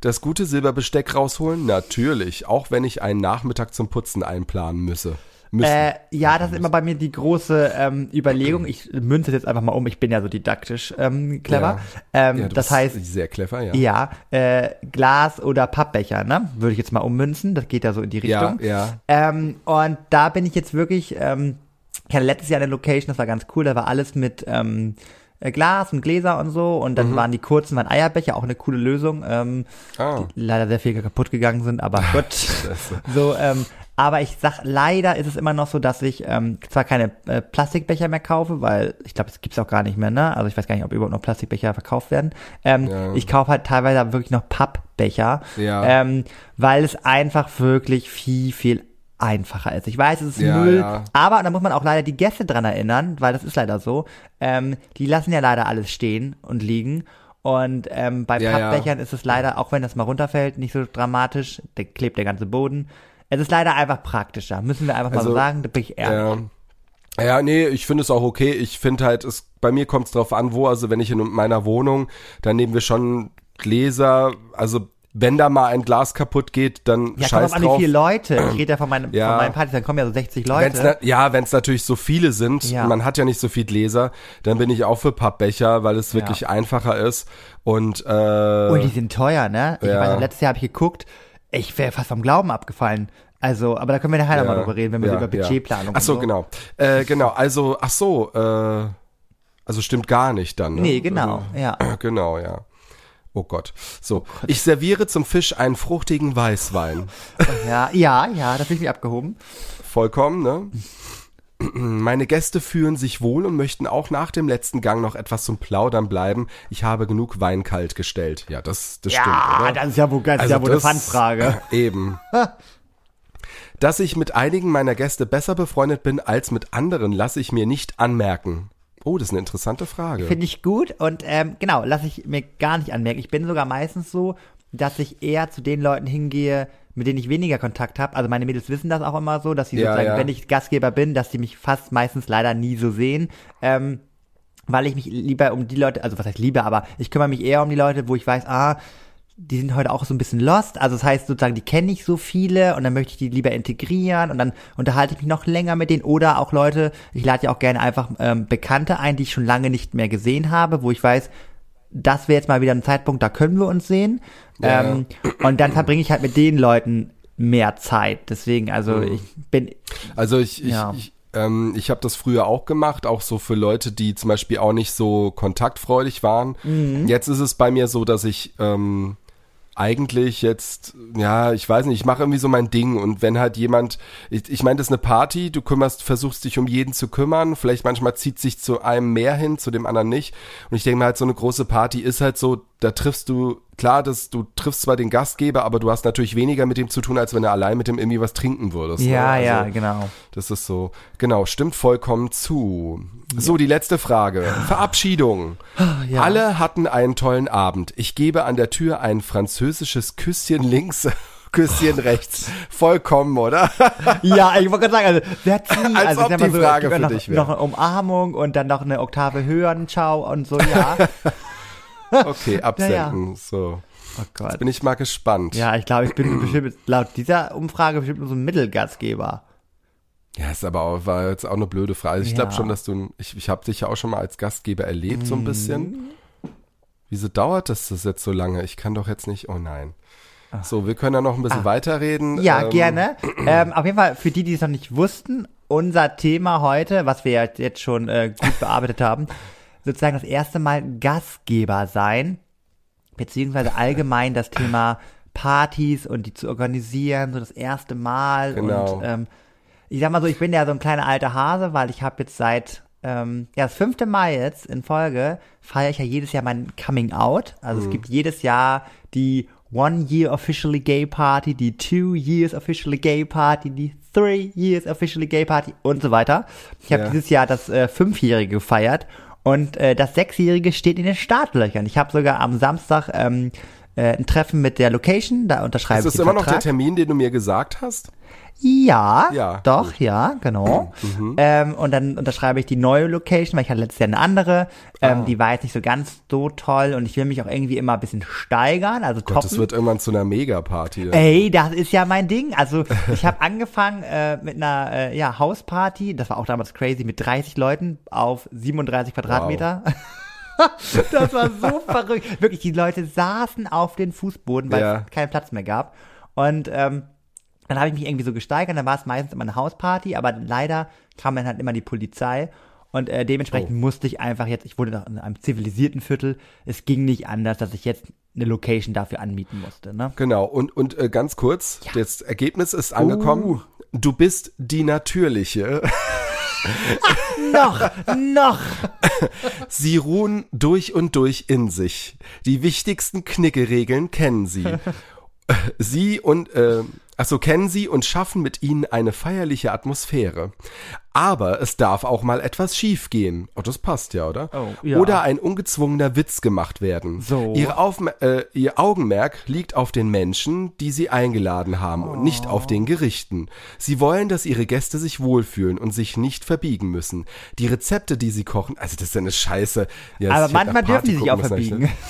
das gute Silberbesteck rausholen? Natürlich, auch wenn ich einen Nachmittag zum Putzen einplanen müsse. Müssen. Äh, ja, das ist immer bei mir die große ähm, Überlegung. Ich münze es jetzt einfach mal um. Ich bin ja so didaktisch ähm, clever. Ähm, Ja, das heißt, Sehr clever, ja. ja, äh, Glas oder Pappbecher, ne? Würde ich jetzt mal ummünzen. Das geht ja so in die Ja, Richtung. ja. Ähm, und da bin ich jetzt wirklich, ähm, ich hatte letztes Jahr eine Location, das war ganz cool, da war alles mit ähm, äh, Glas und Gläser und so und Mhm. dann waren die kurzen, waren Eierbecher, auch eine coole Lösung, ähm, Ah. die leider sehr viel kaputt gegangen sind, aber gut. so, ähm, aber ich sag, leider ist es immer noch so, dass ich ähm, zwar keine äh, Plastikbecher mehr kaufe, weil ich glaube, es gibt's auch gar nicht mehr, ne? Also ich weiß gar nicht, ob überhaupt noch Plastikbecher verkauft werden. Ähm, Ja. Ich kaufe halt teilweise wirklich noch Pappbecher, Ja. ähm, weil es einfach wirklich viel, viel einfacher ist. Ich weiß, es ist Ja, Müll, ja. aber da muss man auch leider die Gäste dran erinnern, weil das ist leider so. Ähm, die lassen ja leider alles stehen und liegen. Und ähm, bei Ja, ja. Pappbechern ist es leider, auch wenn das mal runterfällt, nicht so dramatisch. Da klebt der ganze Boden. Es ist leider einfach praktischer. Müssen wir einfach mal so Also, sagen. Da bin ich ehrlich. Ja. Ja, nee, ich finde es auch okay. Ich finde halt, es, bei mir kommt es drauf an, wo. Also wenn ich in meiner Wohnung, dann nehmen wir schon Gläser. Also wenn da mal ein Glas kaputt geht, dann Ja, scheiß drauf. viele Leute. Ich rede ja von, meinem, Ja. von meinen Partys, dann kommen ja so 60 Wenn's Leute. na, ja, wenn es natürlich so viele sind, Ja. man hat ja nicht so viel Gläser, dann bin ich auch für Pappbecher, weil es wirklich einfacher ist. Und, äh, Und die sind teuer, ne? Ich Ja. weiß, letztes Jahr habe ich geguckt, ich wäre fast vom Glauben abgefallen. Also, aber da können wir nachher ja, nochmal drüber reden, wenn wir ja, über Budgetplanung Ach so, und genau. Äh, genau, also, ach so, äh, also stimmt gar nicht dann. Ne? Nee, genau, ja. Also, genau, ja. Oh Gott. So, ich serviere zum Fisch einen fruchtigen Weißwein. Ja, ja, ja, das finde ich abgehoben. Vollkommen, ne? Meine Gäste fühlen sich wohl und möchten auch nach dem letzten Gang noch etwas zum Plaudern bleiben. Ich habe genug Wein kalt gestellt. Ja, das, das stimmt, ja, das ist ja wohl, das ist Also ja wohl eine das- Fangfrage. Eben. Dass ich mit einigen meiner Gäste besser befreundet bin als mit anderen, lasse ich mir nicht anmerken. Oh, das ist eine interessante Frage. Finde ich gut und ähm, genau, lasse ich mir gar nicht anmerken. Ich bin sogar meistens so, dass ich eher zu den Leuten hingehe, mit denen ich weniger Kontakt habe. Also meine Mädels wissen das auch immer so, dass sie Ja, sozusagen, ja. wenn ich Gastgeber bin, dass sie mich fast meistens leider nie so sehen. Ähm, weil ich mich lieber um die Leute, also was heißt lieber, aber ich kümmere mich eher um die Leute, wo ich weiß, ah, die sind heute auch so ein bisschen lost. Also das heißt sozusagen, die kenne ich so viele und dann möchte ich die lieber integrieren und dann unterhalte ich mich noch länger mit denen. Oder auch Leute, ich lade ja auch gerne einfach ähm, Bekannte ein, die ich schon lange nicht mehr gesehen habe, wo ich weiß, das wäre jetzt mal wieder ein Zeitpunkt, da können wir uns sehen. Ja. Ähm, und dann verbringe ich halt mit den Leuten mehr Zeit. Deswegen, also Mhm. ich bin, Also ich, ich, Ja. ich, ähm, ich habe das früher auch gemacht, auch so für Leute, die zum Beispiel auch nicht so kontaktfreudig waren. Mhm. Jetzt ist es bei mir so, dass ich ähm, eigentlich jetzt, ja, ich weiß nicht, ich mache irgendwie so mein Ding und wenn halt jemand, ich, ich meine, das ist eine Party, du kümmerst, versuchst dich um jeden zu kümmern, vielleicht manchmal zieht sich zu einem mehr hin, zu dem anderen nicht. Und ich denke mir halt, so eine große Party ist halt so, da triffst du, klar, dass du triffst zwar den Gastgeber, aber du hast natürlich weniger mit dem zu tun, als wenn du allein mit dem irgendwie was trinken würdest. ne? ja, Also, ja, genau. das ist so. Genau, stimmt vollkommen zu. So, die letzte Frage. Verabschiedung. ja. Alle hatten einen tollen Abend. Ich gebe an der Tür ein französisches Küsschen links, Küsschen rechts. Vollkommen, oder? Ja, ich wollte gerade sagen, also wer hat nie, Als also ob die so, Frage für noch, dich wäre. noch eine Umarmung und dann noch eine Oktave höher, Ciao und so, ja. Okay, absenden. So. Oh Gott. Bin ich mal gespannt. Ja, ich glaube, ich bin bestimmt laut dieser Umfrage bestimmt nur so ein Mittelgastgeber. Ja, ist aber auch, war jetzt auch eine blöde Frage. Also Ich glaube Ja. schon, dass du, ich, ich habe dich ja auch schon mal als Gastgeber erlebt, Mhm. so ein bisschen. Wieso dauert das, das jetzt so lange? Ich kann doch jetzt nicht, oh nein. So, wir können ja noch ein bisschen weiterreden. Ah. Ja, Ähm, gerne. Ähm, auf jeden Fall, für die, die es noch nicht wussten, unser Thema heute, was wir jetzt schon äh, gut bearbeitet haben, sozusagen das erste Mal Gastgeber sein, beziehungsweise allgemein das Thema Partys und die zu organisieren, so das erste Mal. Genau. Und ähm, ich sag mal so, ich bin ja so ein kleiner alter Hase, weil ich habe jetzt seit ähm, ja, das fünfte Mal jetzt in Folge feiere ich ja jedes Jahr mein Coming Out. Also Mhm. es gibt jedes Jahr die One Year Officially Gay Party, die Two Years Officially Gay Party, die Three Years Officially Gay Party und so weiter. Ich habe Ja. dieses Jahr das äh, Fünfjährige gefeiert und äh, das Sechsjährige steht in den Startlöchern. Ich habe sogar am Samstag ähm, äh, ein Treffen mit der Location, da unterschreibe Ist ich das den immer noch der Vertrag. Termin, den du mir gesagt hast? Ja, Ja, doch, gut. ja, genau. Mhm. Ähm, und dann unterschreibe ich die neue Location, weil ich hatte letztes Jahr eine andere. Ähm, Ah. Die war jetzt nicht so ganz so toll und ich will mich auch irgendwie immer ein bisschen steigern, also Gott, das toppen. wird irgendwann zu einer Megaparty. Ey, das ist ja mein Ding. Also ich habe angefangen äh, mit einer äh, ja, Hausparty, das war auch damals crazy, mit 30 Leuten auf 37 Quadratmeter. das war so verrückt. Wirklich, die Leute saßen auf den Fußboden, weil Ja. es keinen Platz mehr gab. Und ähm, dann habe ich mich irgendwie so gesteigert, dann war es meistens immer eine Hausparty, aber leider kam dann halt immer die Polizei. Und äh, dementsprechend Oh. musste ich einfach jetzt, ich wurde noch in einem zivilisierten Viertel, es ging nicht anders, dass ich jetzt eine Location dafür anmieten musste. Ne? Genau, und, und äh, ganz kurz, das Ergebnis ist angekommen. Uh. Du bist die Natürliche. noch, noch. Sie ruhen durch und durch in sich. Die wichtigsten Knickeregeln kennen sie. Sie und, äh, achso, kennen sie und schaffen mit ihnen eine feierliche Atmosphäre. Aber es darf auch mal etwas schiefgehen. Oh, das passt ja, oder? Oh, ja. Oder ein ungezwungener Witz gemacht werden. So. Äh, ihr Augenmerk liegt auf den Menschen, die sie eingeladen haben und nicht auf den Gerichten. Sie wollen, dass ihre Gäste sich wohlfühlen und sich nicht verbiegen müssen. Die Rezepte, die sie kochen, also das ist ja eine Scheiße. Ja, Aber manchmal dürfen die sich auch verbiegen.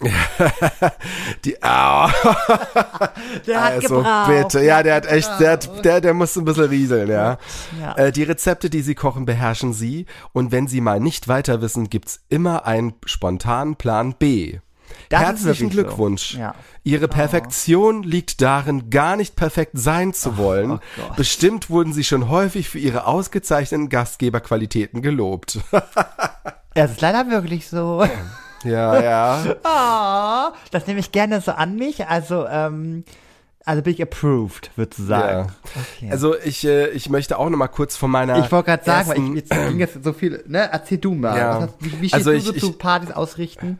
Die, ah, Der hat also gebraucht. bitte, ja, der hat echt, der, hat, der, der muss ein bisschen rieseln, ja. Ja. Äh, die Rezepte, die sie kochen, beherrschen sie und wenn sie mal nicht weiter wissen, gibt's immer einen spontanen Plan B. Das Herzlichen wirklich so. Glückwunsch. Ja. Ihre Perfektion liegt darin, gar nicht perfekt sein zu wollen. oh Gott. Bestimmt wurden sie schon häufig für ihre ausgezeichneten Gastgeberqualitäten gelobt. Es ist leider wirklich so. Ja, ja. Ah, das nehme ich gerne so an mich. Also, ähm, also bin ich approved, würdest du sagen. Okay. Also ich, äh, ich möchte auch noch mal kurz von meiner ich wollte gerade sagen, weil ich, jetzt ging jetzt so viel, ne? Erzähl du mal. Ja. Was hast, wie, wie stehst Also du ich- so ich- zu Partys ausrichten?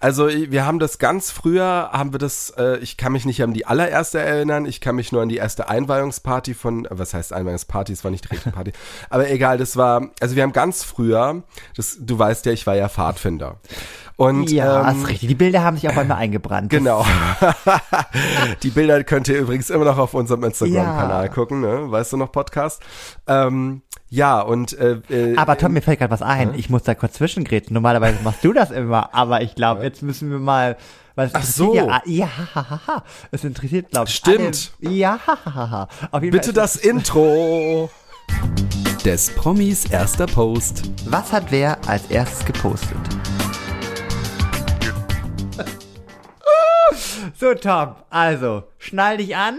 Also wir haben das ganz früher, haben wir das, äh, ich kann mich nicht an die allererste erinnern, ich kann mich nur an die erste Einweihungsparty von, was heißt Einweihungsparty, es war nicht die richtige Party, aber egal, das war, also wir haben ganz früher, das, du weißt ja, ich war ja Pfadfinder. Und, ja, ähm, ist richtig. Die Bilder haben sich auch bei mir eingebrannt. Genau. die Bilder könnt ihr übrigens immer noch auf unserem Instagram-Kanal Ja. gucken, ne? Weißt du noch, Podcast? Ähm, ja, und äh, äh, Aber Tom, mir fällt gerade was ein. Ich muss da kurz zwischengrätschen. Normalerweise machst du das immer, aber ich glaube, jetzt müssen wir mal. Weil Ach so. Ja, ja, ha, ha, ha. es interessiert, glaube ich. Stimmt. Alle. Ja, ha, ha, ha. Auf jeden bitte Fall das Intro. Des Promis erster Post. Was hat wer als erstes gepostet? So, Tom, also, schnall dich an.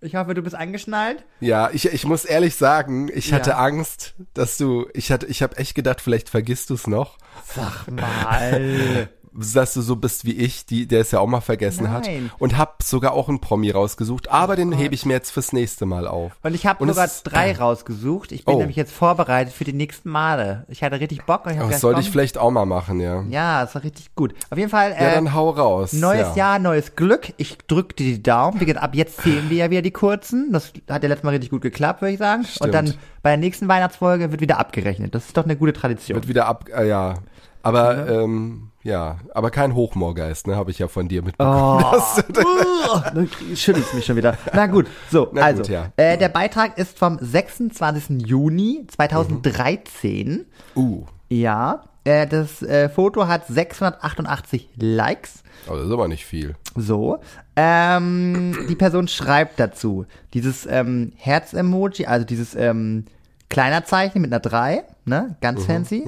Ich hoffe, du bist angeschnallt. Ja, ich, ich muss ehrlich sagen, ich Ja. hatte Angst, dass du, ich hatte, ich habe echt gedacht, vielleicht vergisst du es noch, Sag mal. dass du so bist wie ich, die, der es ja auch mal vergessen hat. Nein. Und hab sogar auch einen Promi rausgesucht, aber den hebe ich mir jetzt fürs nächste Mal auf. Und ich habe sogar ist- drei rausgesucht. Ich bin Oh. nämlich jetzt vorbereitet für die nächsten Male. Ich hatte richtig Bock und ich habe Das sollte ich vielleicht auch mal machen, ja. Ja, das war richtig gut. Auf jeden Fall, Ja, äh, dann hau raus. neues ja. Jahr, neues Glück. Ich drück dir die Daumen. Wie gesagt, ab jetzt zählen wir ja wieder die kurzen. Das hat ja letztes Mal richtig gut geklappt, würde ich sagen. Und dann bei der nächsten Weihnachtsfolge wird wieder abgerechnet. Das ist doch eine gute Tradition. Wird wieder ab, äh, ja. Aber, ähm, ja, aber kein Hochmoorgeist, ne, habe ich ja von dir mitbekommen. Oh, uh, schüttelst mich schon wieder. Na gut, so, Na also, gut, ja. äh, der Beitrag ist vom 26. Juni 2013. Uh, Ja, äh, das äh, Foto hat 688 Likes. aber das ist aber nicht viel. So. Ähm, die Person schreibt dazu, dieses ähm, Herz-Emoji, also dieses ähm, kleiner Zeichen mit einer 3, ne? Ganz fancy.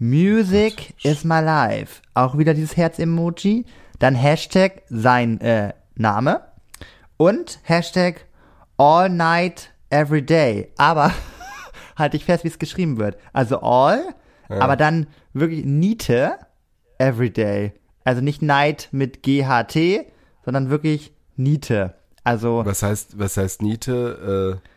Music is my life. Auch wieder dieses Herz-Emoji. Dann Hashtag sein äh, Name. Und Hashtag all night every day. Aber halte ich fest, wie es geschrieben wird. Also all, aber dann wirklich Niete every day. Also nicht night mit GHT, sondern wirklich Niete. Also, Was heißt, was heißt Niete? Äh,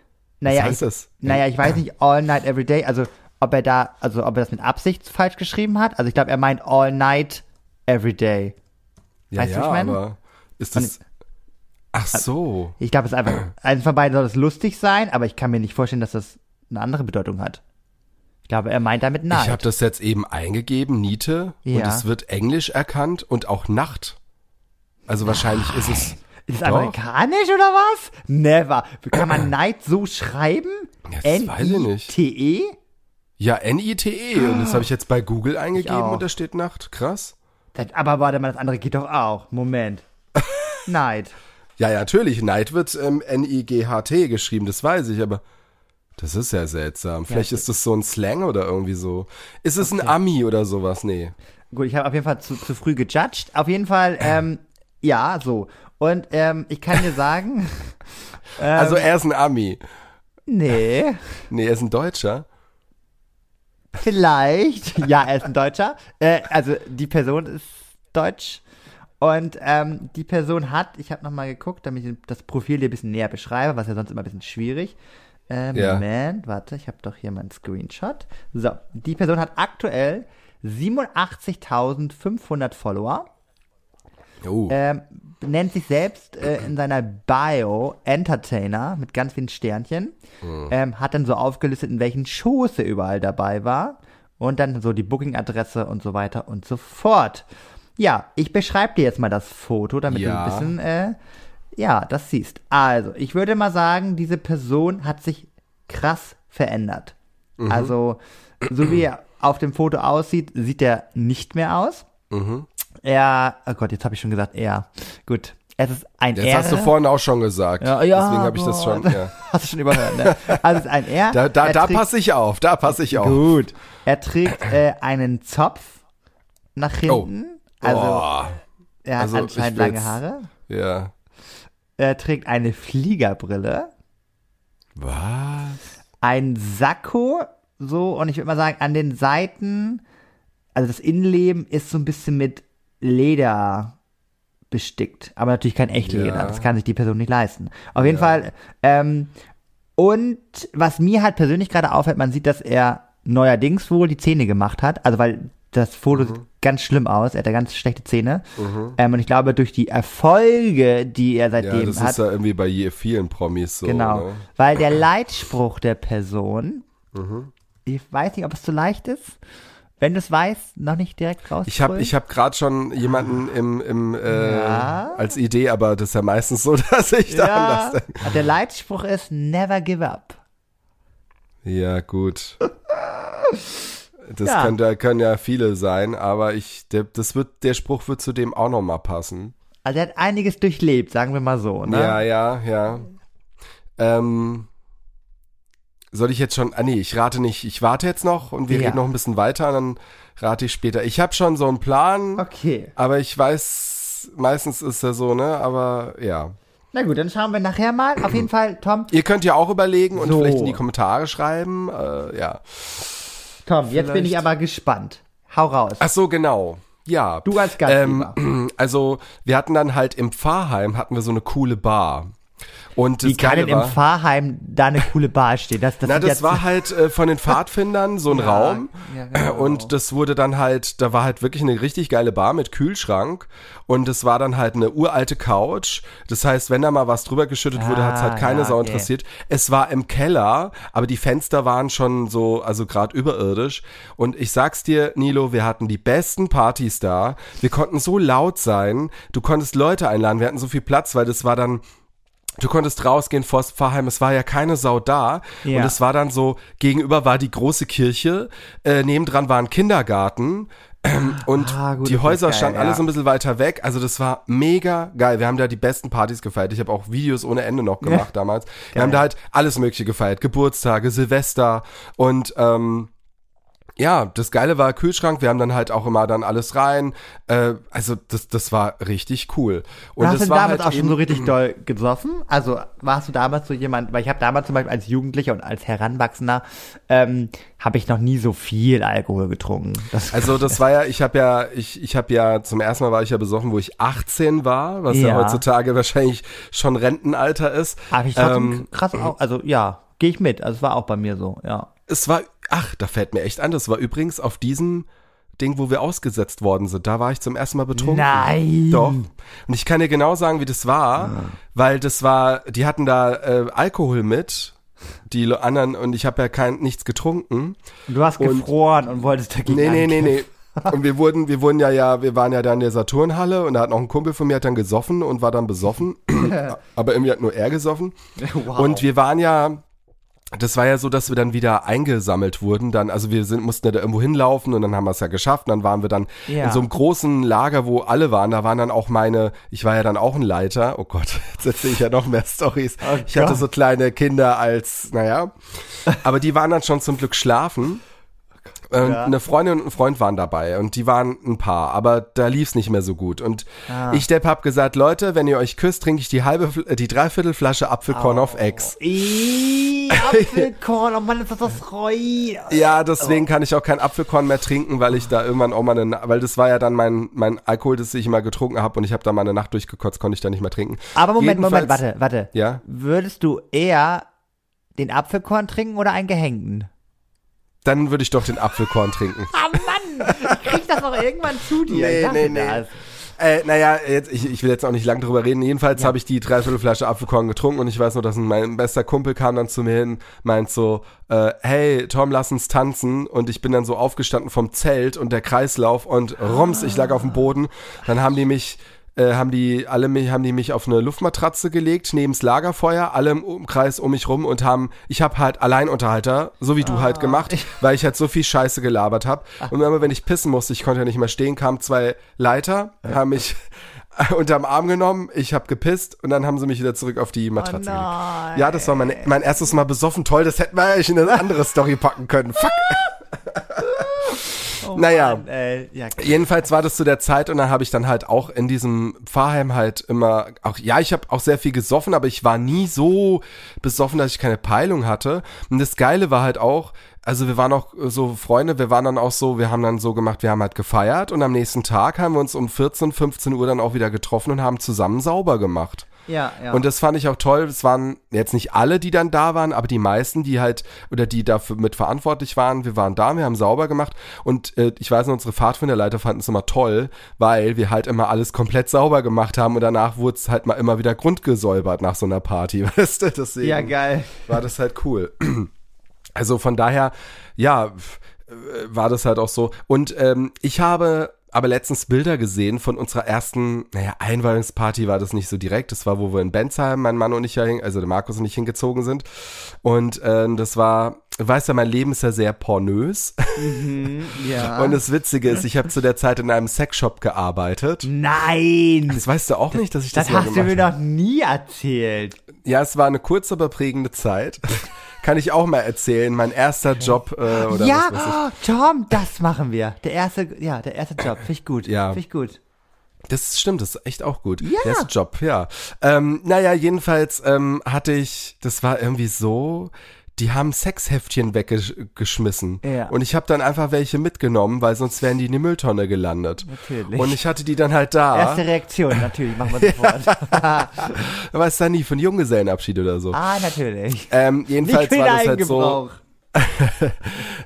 naja, heißt ich, das? naja, ich weiß nicht, all night every day, also ob er da, also ob er das mit Absicht falsch geschrieben hat. Also ich glaube, er meint all night every day. ja, weißt du, ja, was ich meine? aber ist das, ach so. Ich glaube, es ist einfach, eins von beiden soll es lustig sein, aber ich kann mir nicht vorstellen, dass das eine andere Bedeutung hat. Ich glaube, er meint damit night. Ich habe das jetzt eben eingegeben, Niete, und Ja. es wird Englisch erkannt und auch Nacht. Also wahrscheinlich ist es. ist es amerikanisch oder was? Never. Kann man night so schreiben? Ja, das weiß ich nicht. Ja, N-I-T-E. Und das habe ich jetzt bei Google eingegeben auch. und da steht Nacht. Krass. Das- Aber warte mal, das andere geht doch auch. Moment. Night. Ja, ja, natürlich. Night wird ähm, N-I-G-H-T geschrieben, das weiß ich, aber das ist ja seltsam. Vielleicht ist das so ein Slang oder irgendwie so. Ist es ein Ami oder sowas? Nee. Gut, ich habe auf jeden Fall zu, zu früh gejudged. Auf jeden Fall, ähm, ja, so. Und ähm, ich kann dir sagen, Ähm. Also er ist ein Ami. nee, Nee, er ist ein Deutscher. Vielleicht. Ja, er ist ein Deutscher. Äh, also die Person ist deutsch. Und ähm, die Person hat, ich habe nochmal geguckt, damit ich das Profil dir ein bisschen näher beschreibe, was ja sonst immer ein bisschen schwierig. Ähm, Ja. Moment, warte, ich habe doch hier meinen Screenshot. So, die Person hat aktuell 87.500 Follower. Oh. ähm, nennt sich selbst äh, in seiner Bio Entertainer mit ganz vielen Sternchen. Ähm, hat dann so aufgelistet, in welchen Shows er überall dabei war. Und dann so die Booking-Adresse und so weiter und so fort. Ja, ich beschreibe dir jetzt mal das Foto, damit Ja. du ein bisschen, äh, ja, das siehst. Also, ich würde mal sagen, diese Person hat sich krass verändert. Also, so wie er auf dem Foto aussieht, sieht er nicht mehr aus. Er, oh Gott, jetzt habe ich schon gesagt, er. Gut. Es ist ein Das R. hast du vorhin auch schon gesagt. Ja, ja, Deswegen habe ich das schon. Ja. Hast du schon überhört, ne? Also es ist ein R. Da, da, da passe ich auf, da passe ich auf. Gut. Er trägt äh, einen Zopf nach hinten. Also oh, er hat also, anscheinend lange Haare. ja. Er trägt eine Fliegerbrille. Was? Ein Sakko, so, und ich würde mal sagen, an den Seiten, also das Innenleben ist so ein bisschen mit Leder bestickt. Aber natürlich kein Echtleder. Ja. Das kann sich die Person nicht leisten. Auf jeden Fall, ähm, und was mir halt persönlich gerade auffällt, man sieht, dass er neuerdings wohl die Zähne gemacht hat. Also, weil das Foto sieht ganz schlimm aus. Er hat da ganz schlechte Zähne. Ähm, und ich glaube, durch die Erfolge, die er Ja, seitdem das hat, ist ja irgendwie bei je- vielen Promis so. genau, Ne? weil der Leitspruch der Person, ich weiß nicht, ob es zu leicht ist. Wenn du es weißt, noch nicht direkt raus. Ich habe ich hab gerade schon jemanden im, im äh, Ja. als Idee, aber das ist ja meistens so, dass ich dann ja, das der Leitspruch ist Never give up. Ja, gut. Das Ja. Können, da können ja viele sein, aber ich, der, das wird, der Spruch wird zu dem auch nochmal passen. Also er hat einiges durchlebt, sagen wir mal so. Ne? Ja, ja, ja. Ähm, soll ich jetzt schon, ah nee, ich rate nicht, ich warte jetzt noch und wir Ja. reden noch ein bisschen weiter und dann rate ich später. Ich habe schon so einen Plan, Okay. aber ich weiß, meistens ist er so, ne, aber ja. Na gut, dann schauen wir nachher mal. Auf jeden Fall, Tom, Ihr könnt ja auch überlegen und So. vielleicht in die Kommentare schreiben, äh, ja. Tom, jetzt bin ich Vielleicht- aber gespannt. Hau raus. Ach so, genau. Ja. Du als Gastgeber. Ähm, also, wir hatten dann halt im Pfarrheim hatten wir so eine coole Bar. Und Wie kann denn im war, Pfarrheim da eine coole Bar stehen? Das, das na, das war halt äh, von den Pfadfindern so ein Ja, Raum. ja, genau. Und das wurde dann halt, da war halt wirklich eine richtig geile Bar mit Kühlschrank. Und es war dann halt eine uralte Couch. Das heißt, wenn da mal was drüber geschüttet wurde, Ah, hat's halt keine ja, Sau okay. interessiert. Es war im Keller, aber die Fenster waren schon so, also gerade überirdisch. Und ich sag's dir, Nilo, wir hatten die besten Partys da. Wir konnten so laut sein. Du konntest Leute einladen. Wir hatten so viel Platz, weil das war dann Du konntest rausgehen vors Pfarrheim, es war ja keine Sau da. Ja. Und es war dann so, gegenüber war die große Kirche, äh, nebendran war ein Kindergarten. ähm, Und Ah, gut, die das Häuser geil, standen ja. alle so ein bisschen weiter weg. Also das war mega geil. Wir haben da die besten Partys gefeiert. Ich habe auch Videos ohne Ende noch gemacht damals. Wir haben da halt alles Mögliche gefeiert. Geburtstage, Silvester und ähm, ja, das Geile war Kühlschrank. Wir haben dann halt auch immer dann alles rein. Äh, also das, das war richtig cool. Und hast das du war damals halt auch schon so richtig doll gesoffen? Also warst du damals so jemand, weil ich habe damals zum Beispiel als Jugendlicher und als Heranwachsender ähm, habe ich noch nie so viel Alkohol getrunken. Das, Also das war ja, ich habe ja, ich, ich habe ja, zum ersten Mal war ich ja besoffen, wo ich 18 war, was ja, Ja. heutzutage wahrscheinlich schon Rentenalter ist. habe ich trotzdem Ähm, krass auch, also ja, gehe ich mit. Also es war auch bei mir so, ja. es war, ach, da fällt mir echt an, das war übrigens auf diesem Ding, wo wir ausgesetzt worden sind. Da war ich zum ersten Mal betrunken. Nein. Doch. Und ich kann dir genau sagen, wie das war, weil das war, die hatten da äh, Alkohol mit, die anderen, und ich habe ja kein nichts getrunken. Und du hast Und- gefroren und wolltest dagegen Nee, nee, nee, nee. Und wir wurden, wir wurden ja, ja, wir waren ja da in der Saturnhalle und da hat noch ein Kumpel von mir hat dann gesoffen und war dann besoffen. Aber irgendwie hat nur er gesoffen. Wow. Und wir waren ja, das war ja so, dass wir dann wieder eingesammelt wurden. Dann, also wir sind, mussten ja da irgendwo hinlaufen und dann haben wir es ja geschafft. Und dann waren wir dann Ja. in so einem großen Lager, wo alle waren. Da waren dann auch meine, ich war ja dann auch ein Leiter. Oh Gott, jetzt erzähle ich ja noch mehr Stories. Oh ich hatte so kleine Kinder als, naja. Aber die waren dann schon zum Glück schlafen. Und Ja. eine Freundin und ein Freund waren dabei und die waren ein Paar, aber da lief's nicht mehr so gut. Und Ah. ich, Depp, hab gesagt, Leute, wenn ihr euch küsst, trinke ich die halbe, äh, die Dreiviertelflasche Apfelkorn auf Ex. Ih, Apfelkorn, oh Mann, ist das das Reu. Ja, deswegen kann ich auch kein Apfelkorn mehr trinken, weil ich da irgendwann auch mal eine, weil das war ja dann mein, mein Alkohol, das ich immer getrunken habe und ich habe da mal eine Nacht durchgekotzt, konnte ich da nicht mehr trinken. Aber Moment, Moment, Jedenfalls- warte, warte. Ja? Würdest du eher den Apfelkorn trinken oder einen gehängten? Dann würde ich doch den Apfelkorn trinken. Ah Mann, ich krieg das doch irgendwann zu dir. Nee, nee, nee. das. Äh, naja, jetzt, ich, ich will jetzt auch nicht lang drüber reden. Jedenfalls habe ich die Dreiviertelflasche Apfelkorn getrunken und ich weiß nur, dass mein bester Kumpel kam dann zu mir hin, meint so, äh, hey Tom, lass uns tanzen. Und ich bin dann so aufgestanden vom Zelt und der Kreislauf und rums, ich lag auf dem Boden. Dann haben die mich äh, haben die alle mich haben die mich auf eine Luftmatratze gelegt neben's Lagerfeuer alle im Umkreis um mich rum und haben ich habe halt Alleinunterhalter so wie du halt gemacht weil ich halt so viel Scheiße gelabert habe und immer wenn ich pissen musste ich konnte ja nicht mehr stehen kamen zwei Leiter haben mich unterm Arm genommen ich habe gepisst und dann haben sie mich wieder zurück auf die Matratze gelegt. nein. ja das war mein mein erstes Mal besoffen toll das hätten wir eigentlich in eine andere Story packen können. Fuck Oh Naja. Mann, ey. Ja, Jedenfalls war das zu der Zeit und dann habe ich dann halt auch in diesem Pfarrheim halt immer, auch ja, ich habe auch sehr viel gesoffen, aber ich war nie so besoffen, dass ich keine Peilung hatte. Und das Geile war halt auch, also wir waren auch so Freunde, wir waren dann auch so, wir haben dann so gemacht, wir haben halt gefeiert und am nächsten Tag haben wir uns um 14, 15 Uhr dann auch wieder getroffen und haben zusammen sauber gemacht. Ja, ja. Und das fand ich auch toll. Es waren jetzt nicht alle, die dann da waren, aber die meisten, die halt oder die dafür mit verantwortlich waren. Wir waren da, wir haben sauber gemacht und äh, ich weiß, unsere Pfadfinderleiter fanden es immer toll, weil wir halt immer alles komplett sauber gemacht haben und danach wurde es halt mal immer wieder grundgesäubert nach so einer Party, weißt du? Deswegen ja, geil. war das halt cool. Also von daher, ja, äh, war das halt auch so. Und ähm, ich habe aber letztens Bilder gesehen von unserer ersten, naja, Einweihungsparty war das nicht so direkt. Das war, wo wir in Bensheim, mein Mann und ich ja, also der Markus und ich hingezogen sind. Und äh, das war, weißt du, mein Leben ist ja sehr pornös. Mhm, ja. Und das Witzige ist, ich habe zu der Zeit in einem Sexshop gearbeitet. Nein! Das weißt du auch nicht, dass ich das, Das hast du mir noch nie erzählt. Ja, es war eine kurze, aber prägende Zeit. Kann ich auch mal erzählen. Mein erster Job äh, oder ja, was weiß ich. oh, Tom, das machen wir. Der erste, ja, der erste Job. Finde ich gut. Ja. Finde ich gut. Das stimmt, das ist echt auch gut. Ja. Der ist Job, ja. Ähm, naja, jedenfalls ähm, hatte ich, das war irgendwie so, die haben Sexheftchen weggeschmissen. Ja. Und ich habe dann einfach welche mitgenommen, weil sonst wären die in die Mülltonne gelandet. Natürlich. Und ich hatte die dann halt da. Erste Reaktion, natürlich, machen wir sofort. Aber es war nie von Junggesellenabschied oder so. ah, natürlich. Ähm, jedenfalls war das halt so.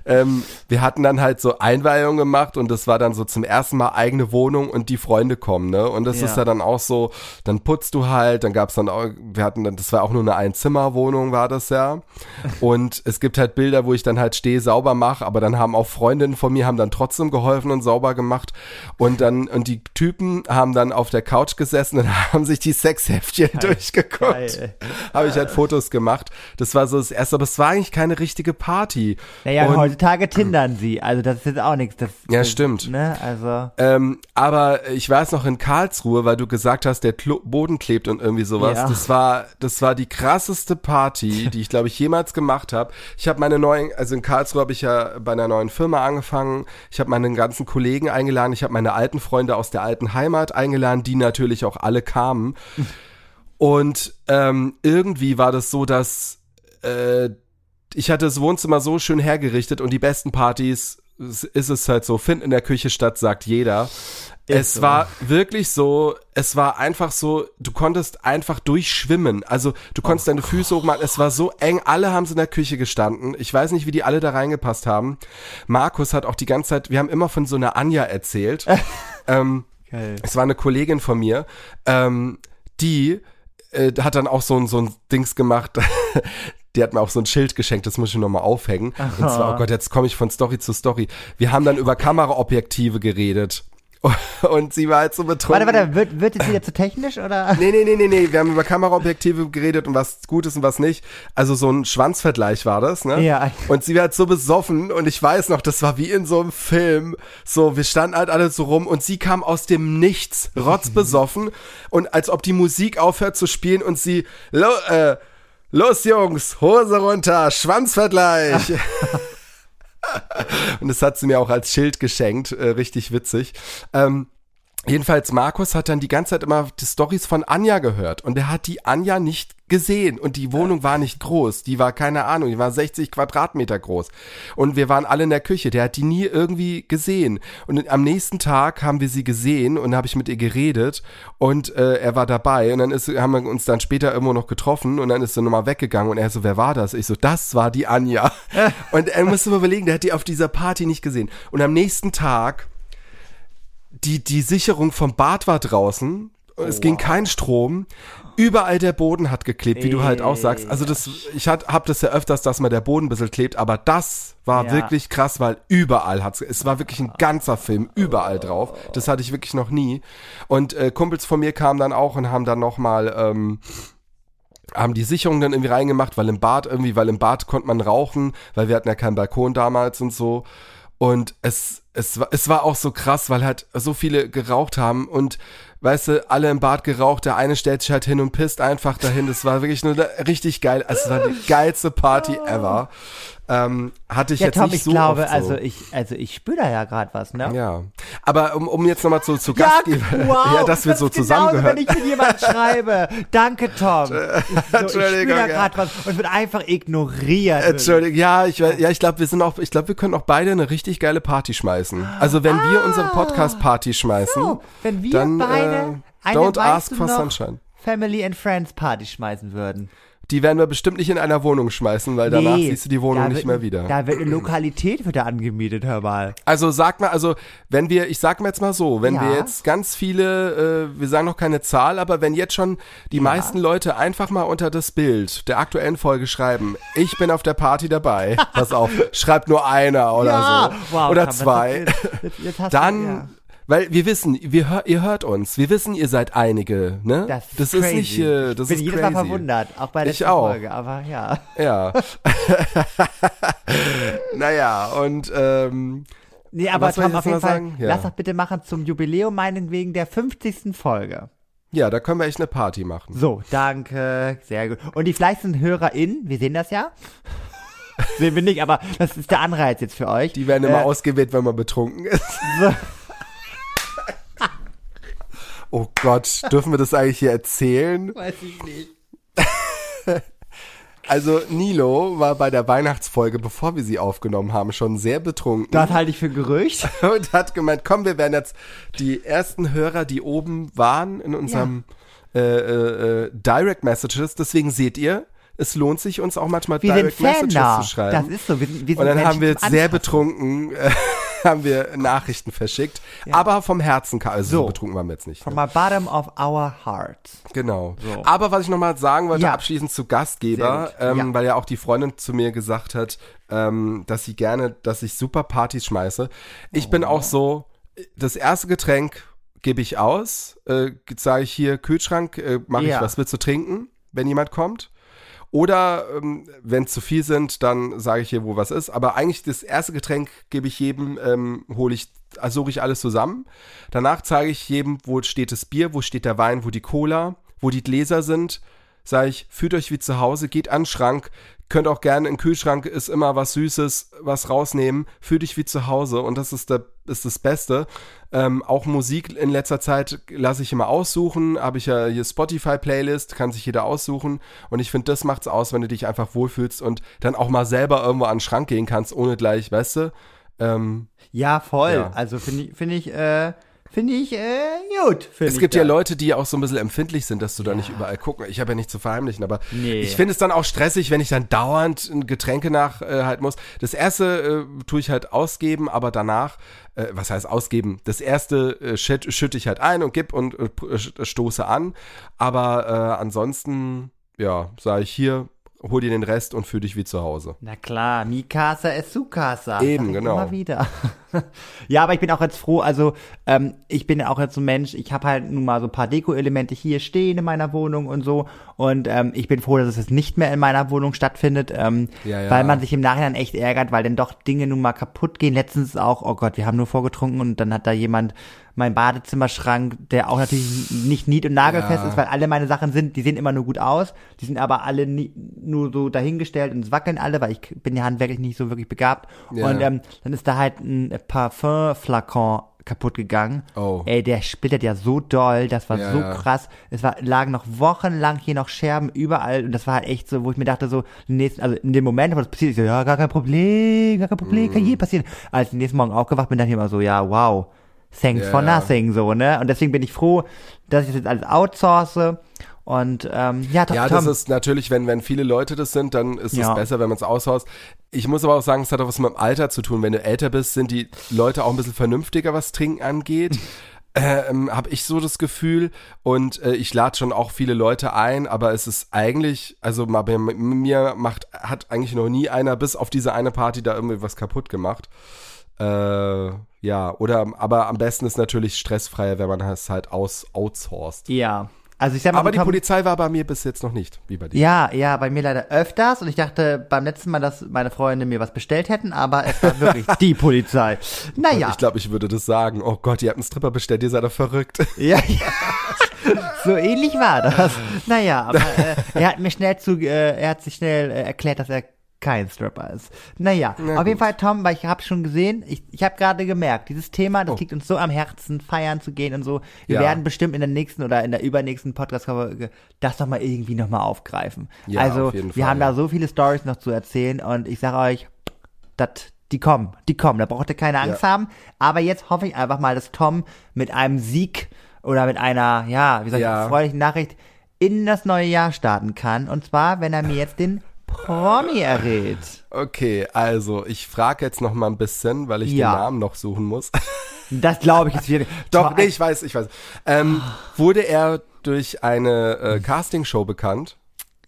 Ähm, wir hatten dann halt so Einweihung gemacht und das war dann so zum ersten Mal eigene Wohnung und die Freunde kommen, ne? Und das Ja. ist ja dann auch so, dann putzt du halt, dann gab's dann auch, wir hatten dann, das war auch nur eine Einzimmerwohnung, war das ja. Und es gibt halt Bilder, wo ich dann halt stehe, sauber mache, aber dann haben auch Freundinnen von mir, haben dann trotzdem geholfen und sauber gemacht. Und dann, und die Typen haben dann auf der Couch gesessen und haben sich die Sexheftchen durchgeguckt. Habe ich halt Fotos gemacht. Das war so das erste, aber es war eigentlich keine richtige Party. Naja, Und- heutzutage tindern sie. Also das ist jetzt auch nichts. Das, Ja, das, stimmt. Ne? Also. Ähm, aber ich weiß noch in Karlsruhe, weil du gesagt hast, der Klo Boden klebt und irgendwie sowas. Ja. Das war, das war die krasseste Party, die ich glaube ich jemals gemacht habe. Ich habe meine neuen, also in Karlsruhe habe ich ja bei einer neuen Firma angefangen. Ich habe meine ganzen Kollegen eingeladen. Ich habe meine alten Freunde aus der alten Heimat eingeladen, die natürlich auch alle kamen. Und ähm, irgendwie war das so, dass äh, ich hatte das Wohnzimmer so schön hergerichtet und die besten Partys ist es halt so, finden in der Küche statt, sagt jeder. es so. war wirklich so, es war einfach so, du konntest einfach durchschwimmen. Also du konntest deine Füße hochmachen. Es war so eng. Alle haben in der Küche gestanden. Ich weiß nicht, wie die alle da reingepasst haben. Markus hat auch die ganze Zeit, wir haben immer von so einer Anja erzählt. ähm, Geil. es war eine Kollegin von mir, ähm, die äh, hat dann auch so ein, so ein Dings gemacht. Die hat mir auch so ein Schild geschenkt, das muss ich nochmal aufhängen. Und zwar, oh Gott, jetzt komme ich von Story zu Story. Wir haben dann über Kameraobjektive geredet. Und sie war halt so betrunken. Warte, warte, wird, wird jetzt wieder zu technisch oder? Nee, nee, nee, nee, nee. Wir haben über Kameraobjektive geredet und was gut ist und was nicht. Also so ein Schwanzvergleich war das, ne? Ja. Und sie war halt so besoffen und ich weiß noch, das war wie in so einem Film. So, wir standen halt alle so rum und sie kam aus dem Nichts, rotzbesoffen und als ob die Musik aufhört zu spielen und sie, äh, los Jungs, Hose runter, Schwanzvergleich. Und das hat sie mir auch als Schild geschenkt, äh, richtig witzig. Ähm, Jedenfalls, Markus hat dann die ganze Zeit immer die Stories von Anja gehört und er hat die Anja nicht gesehen und die Wohnung war nicht groß, die war keine Ahnung, die war 60 Quadratmeter groß. Und wir waren alle in der Küche, der hat die nie irgendwie gesehen. Und am nächsten Tag haben wir sie gesehen und habe ich mit ihr geredet und äh, er war dabei. Und dann ist, haben wir uns dann später irgendwo noch getroffen und dann ist er nochmal weggegangen und er so, wer war das? Ich so, das war die Anja. Und er musste mal überlegen, der hat die auf dieser Party nicht gesehen. Und am nächsten Tag die, die Sicherung vom Bad war draußen. Es ging kein Strom. Überall der Boden hat geklebt, wie du halt auch sagst. Also das, ich hat, hab das ja öfters, dass mal der Boden ein bisschen klebt, aber das war Ja. wirklich krass, weil überall hat's, es war wirklich ein ganzer Film, überall drauf. Das hatte ich wirklich noch nie. Und äh, Kumpels von mir kamen dann auch und haben dann nochmal, ähm, haben die Sicherung dann irgendwie reingemacht, weil im Bad irgendwie, weil im Bad konnte man rauchen, weil wir hatten ja keinen Balkon damals und so. Und es, es, war, es war auch so krass, weil halt so viele geraucht haben und weißt du, alle im Bad geraucht, der eine stellt sich halt hin und pisst einfach dahin. Das war wirklich nur richtig geil. Also Es war die geilste Party ever. Ähm, hatte ich Ja, jetzt Tom, nicht ich so glaube, oft so. also ich, also ich spüre da ja gerade was, ne? ja, aber um, um jetzt nochmal zu, zu Ja, Gastgeber, wow, ja, dass wir so ist genauso, zusammengehören. wenn ich mit jemandem schreibe. Danke, Tom. So, ich spüre da ja. gerade was und wird einfach ignoriert. Entschuldigung, ja, ich, ja, ich glaube, wir sind auch, ich glaube, wir können auch beide eine richtig geile Party schmeißen. Also wenn wir unsere Podcast-Party schmeißen, Ah. So, wenn wir dann beide äh, eine, don't ask for noch, sunshine. Family and Friends Party schmeißen würden. Die werden wir bestimmt nicht in einer Wohnung schmeißen, weil danach Nee, siehst du die Wohnung nicht wird, mehr wieder. Da wird eine Lokalität wieder angemietet, hör mal. Also sag mal, also wenn wir, ich sag mal jetzt mal so, wenn Ja. wir jetzt ganz viele, äh, wir sagen noch keine Zahl, aber wenn jetzt schon die meisten Leute einfach mal unter das Bild der aktuellen Folge schreiben, ich bin auf der Party dabei, pass auf, schreibt nur einer oder so wow, oder zwei, Jetzt, jetzt dann, ja. Weil wir wissen, wir hör, ihr hört uns, wir wissen, ihr seid einige, ne? Das ist, das crazy. ist nicht, äh, das ich bin ist jedes crazy. Mal verwundert, auch bei der Ich auch. Folge, aber ja. Ja. naja, und ähm, Nee, aber Was soll ich Tom, auf jeden Fall, sagen? Ja. lass doch bitte machen zum Jubiläum meinetwegen der 50. Folge. ja, da können wir echt eine Party machen. So, danke, sehr gut. Und die fleißigen HörerInnen, wir sehen das ja. sehen wir nicht, aber das ist der Anreiz jetzt für euch. Die werden immer Äh, ausgewählt, wenn man betrunken ist. so, Oh Gott, dürfen wir das eigentlich hier erzählen? weiß ich nicht. Also Nilo war bei der Weihnachtsfolge, bevor wir sie aufgenommen haben, schon sehr betrunken Das halte ich für Gerücht. und hat gemeint, komm, wir werden jetzt die ersten Hörer, die oben waren in unserem äh, äh, äh, Direct Messages. Deswegen seht ihr, es lohnt sich uns auch manchmal Wir Direct Messages zu schreiben. Das ist so. Wir, wir Und dann Menschen haben wir jetzt sehr betrunken, äh, haben wir Nachrichten verschickt. Aber vom Herzen, also so. So. betrunken waren wir jetzt nicht. From Ne? my bottom of our hearts. Genau. So. Aber was ich nochmal sagen wollte, Ja. abschließend zu Gastgeber, ähm, Ja. weil ja auch die Freundin zu mir gesagt hat, ähm, dass sie gerne, dass ich super Partys schmeiße. Ich bin Oh. auch so, das erste Getränk gebe ich aus, äh, sage ich hier Kühlschrank, äh, mache ich Ja. was willst du trinken, wenn jemand kommt. Oder ähm, wenn zu viel sind, dann sage ich hier, wo was ist. Aber eigentlich das erste Getränk gebe ich jedem, ähm, hole ich, also suche ich alles zusammen. Danach zeige ich jedem, wo steht das Bier, wo steht der Wein, wo die Cola, wo die Gläser sind. Sage ich, fühlt euch wie zu Hause, geht an den Schrank, könnt auch gerne im Kühlschrank ist immer was Süßes, was rausnehmen, fühlt dich wie zu Hause und das ist, der, ist das Beste. Ähm, auch Musik in letzter Zeit lasse ich immer aussuchen, habe ich ja hier Spotify-Playlist, kann sich jeder aussuchen und ich finde, das macht's aus, wenn du dich einfach wohlfühlst und dann auch mal selber irgendwo an den Schrank gehen kannst, ohne gleich, weißt du? Ähm, Ja, voll. Ja. Also finde ich, finde ich, äh, finde ich, äh, gut. Find Es gibt ja. Leute, die auch so ein bisschen empfindlich sind, dass du da nicht überall gucken. Ich habe ja nichts zu verheimlichen, aber Nee. ich finde es dann auch stressig, wenn ich dann dauernd Getränke nachhalten äh, muss. Das erste äh, tue ich halt ausgeben, aber danach, äh, was heißt ausgeben? Das erste äh, schütt, schütte ich halt ein und gib und äh, st- stoße an. Aber äh, ansonsten, ja, sage ich hier, hol dir den Rest und fühl dich wie zu Hause. Na klar, mi casa es su casa. Eben, genau. Immer wieder. ja, aber ich bin auch jetzt froh, also ähm, ich bin auch jetzt so ein Mensch, ich habe halt nun mal so ein paar Deko-Elemente hier stehen in meiner Wohnung und so und ähm, ich bin froh, dass es jetzt nicht mehr in meiner Wohnung stattfindet, ähm, Ja, ja. weil man sich im Nachhinein echt ärgert, weil dann doch Dinge nun mal kaputt gehen. Letztens auch, oh Gott, wir haben nur vorgetrunken und dann hat da jemand mein Badezimmerschrank, der auch natürlich nicht nied- und nagelfest Ja. ist, weil alle meine Sachen sind, die sehen immer nur gut aus, die sind aber alle nie, nur so dahingestellt und es wackeln alle, weil ich bin ja handwerklich nicht so wirklich begabt. Und ähm, dann ist da halt ein Parfum-Flakon kaputt gegangen. Oh. Ey, der splittert ja so doll, das war Ja, so ja. krass. Es war, lagen noch wochenlang hier noch Scherben überall und das war halt echt so, wo ich mir dachte so, nächsten, also in dem Moment, wo das passiert, ich so, ja, gar kein Problem, gar kein Problem, Mhm. kann hier passieren. Als ich den nächsten Morgen aufgewacht bin, dann hier immer so, ja, wow, thanks Ja, for nothing, so, ne? Und deswegen bin ich froh, dass ich das jetzt alles outsource. Und ähm, ja, Tom, Ja, das ist natürlich, wenn, wenn viele Leute das sind, dann ist es Ja. besser, wenn man es aushaust. Ich muss aber auch sagen, es hat auch was mit dem Alter zu tun. Wenn du älter bist, sind die Leute auch ein bisschen vernünftiger, was Trinken angeht. Ähm, habe ich so das Gefühl und äh, ich lade schon auch viele Leute ein, aber es ist eigentlich, also bei mir macht, hat eigentlich noch nie einer bis auf diese eine Party da irgendwie was kaputt gemacht. Äh, ja, oder aber am besten ist natürlich stressfreier, wenn man es halt aus outsourced. ja. Also ich sag mal, Aber die Polizei war bei mir bis jetzt noch nicht, wie bei dir. Ja, ja, bei mir leider öfters und ich dachte beim letzten Mal, dass meine Freunde mir was bestellt hätten, aber es war wirklich die Polizei. Naja, Ich glaube, ich würde das sagen. Oh Gott, ihr habt einen Stripper bestellt, ihr seid doch verrückt. ja, ja. so ähnlich war das. Naja, aber äh, er hat mir schnell zu, äh, er hat sich schnell äh, erklärt, dass er kein Stripper ist. Naja, Na auf jeden gut. Fall, Tom, weil ich habe schon gesehen, ich, ich habe gerade gemerkt, dieses Thema, das Oh. liegt uns so am Herzen, feiern zu gehen und so. Wir Ja. werden bestimmt in der nächsten oder in der übernächsten Podcast-Folge das nochmal irgendwie nochmal aufgreifen. Ja, also, auf jeden wir Fall, haben ja. da so viele Stories noch zu erzählen und ich sage euch, dat, die kommen, die kommen, da braucht ihr keine Angst Ja. haben. Aber jetzt hoffe ich einfach mal, dass Tom mit einem Sieg oder mit einer, ja, wie soll ich Ja. sagen, freundlichen Nachricht in das neue Jahr starten kann. Und zwar, wenn er mir jetzt den Promi errät. Okay, also ich frage jetzt noch mal ein bisschen, weil ich Ja. den Namen noch suchen muss. Das glaube ich jetzt wieder. Doch, nee, ich weiß, ich weiß. Ähm, wurde er durch eine äh, Castingshow bekannt?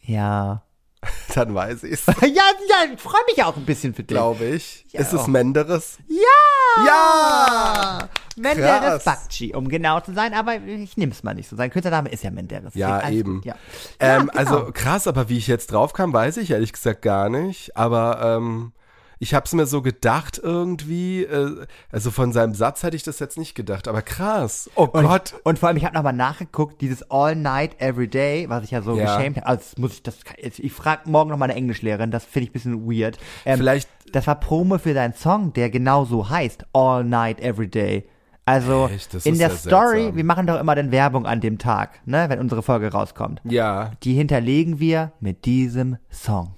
Ja. Dann weiß ich's, Ja, ja, ich freue mich auch ein bisschen für dich. glaube ich. Ja. Ist es Menderes? Ja! Ja! Menderes. Bakci, um genau zu sein, aber ich nehme es mal nicht so. Sein Künstlername ist ja Menderes. Ja, Deswegen eben. Ja. Ähm, ja, genau. Also krass, aber wie ich jetzt drauf kam, weiß ich ehrlich gesagt gar nicht. Aber ähm, ich habe es mir so gedacht irgendwie. Äh, also von seinem Satz hätte ich das jetzt nicht gedacht. Aber krass. Oh Und, Gott. und vor allem, ich habe nochmal nachgeguckt, dieses All Night Every Day, was ich ja so Ja. geschämt habe. Also muss ich, das, ich frage morgen noch mal eine Englischlehrerin, das finde ich ein bisschen weird. Ähm, Vielleicht- Das war Promo für seinen Song, der genau so heißt, All Night Every Day. Also Echt? In der Story, seltsam. wir machen doch immer dann Werbung an dem Tag, ne, wenn unsere Folge rauskommt. Ja, Die hinterlegen wir mit diesem Song.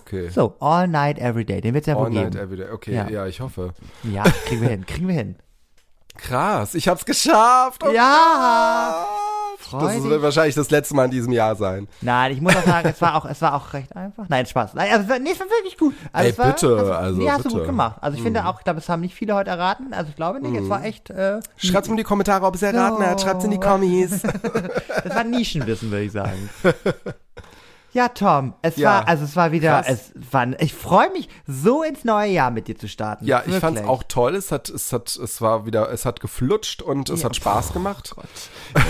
Okay. So, All Night Every Day, den wird's ja wohl All night geben. every day. Okay, Ja. ja. ich hoffe. Ja, kriegen wir hin, kriegen wir hin. Krass, ich hab's geschafft. Oh Ja! Freu Das dich. wird wahrscheinlich das letzte Mal in diesem Jahr sein. Nein, ich muss auch sagen, es war auch, es war auch recht einfach. Nein, Spaß. Nein, also, es war- nee, es war wirklich gut. Also, Ey, es war, bitte, hast, also, Nee, hast du bitte. Mhm. gut gemacht. Also ich finde auch, ich glaube, es haben nicht viele heute erraten. Also ich glaube nicht, es war echt, äh, Schreibt's mir in die Kommentare, ob es erraten hat. Schreibt's in die Kommis. das war Nischenwissen, würde ich sagen. Ja, Tom, es Ja, war, also es war wieder, krass. es war, ich freue mich, so ins neue Jahr mit dir zu starten. Ja, ich fand's Wirklich. auch toll. Es hat, es hat, es war wieder, es hat geflutscht und es Ja. hat Spaß gemacht.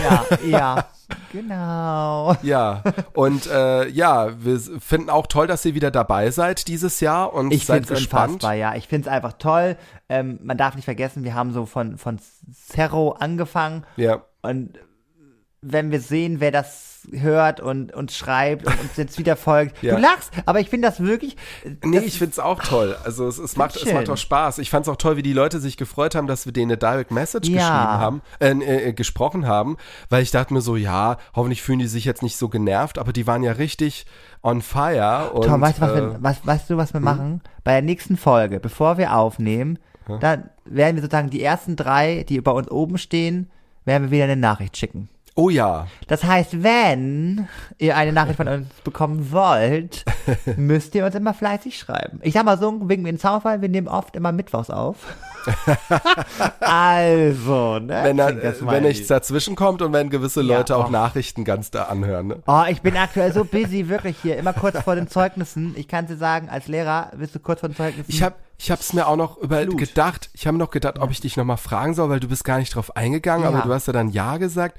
Ja, ja, genau. Ja, und äh, ja, wir finden auch toll, dass ihr wieder dabei seid dieses Jahr und Ich seid finde es gespannt. unfassbar, ja. Ich finde es einfach toll. Ähm, man darf nicht vergessen, wir haben so von, von Cerro angefangen Ja, und wenn wir sehen, wer das hört und uns schreibt und uns jetzt wieder folgt. Ja. Du lachst, aber ich finde das wirklich. nee, das, ich find's auch toll. Also es, es macht, es macht auch Spaß. Ich fand's auch toll, wie die Leute sich gefreut haben, dass wir denen eine Direct Message Ja. geschrieben haben, äh, äh, gesprochen haben, weil ich dachte mir so, ja, hoffentlich fühlen die sich jetzt nicht so genervt, aber die waren ja richtig on fire. Und, Tom, weißt du, was, äh, wir, was, weißt du, was wir machen? Bei der nächsten Folge, bevor wir aufnehmen, dann werden wir sozusagen die ersten drei, die bei uns oben stehen, werden wir wieder eine Nachricht schicken. Oh ja, Das heißt, wenn ihr eine Nachricht von uns bekommen wollt, müsst ihr uns immer fleißig schreiben. Ich sag mal so, wegen den Zaunfall, wir nehmen oft immer Mittwochs auf. also, ne? wenn, da, wenn nichts dazwischen kommt und wenn gewisse Ja, Leute auch och. Nachrichten ganz da anhören. Ne? Oh, ich bin aktuell so busy, wirklich hier, immer kurz vor den Zeugnissen. Ich kann dir sagen, als Lehrer bist du kurz vor den Zeugnissen. Ich habe ich hab's mir auch noch über Flut. gedacht, ich habe noch gedacht, ob ich dich nochmal fragen soll, weil du bist gar nicht drauf eingegangen, aber Ja. du hast ja dann Ja gesagt.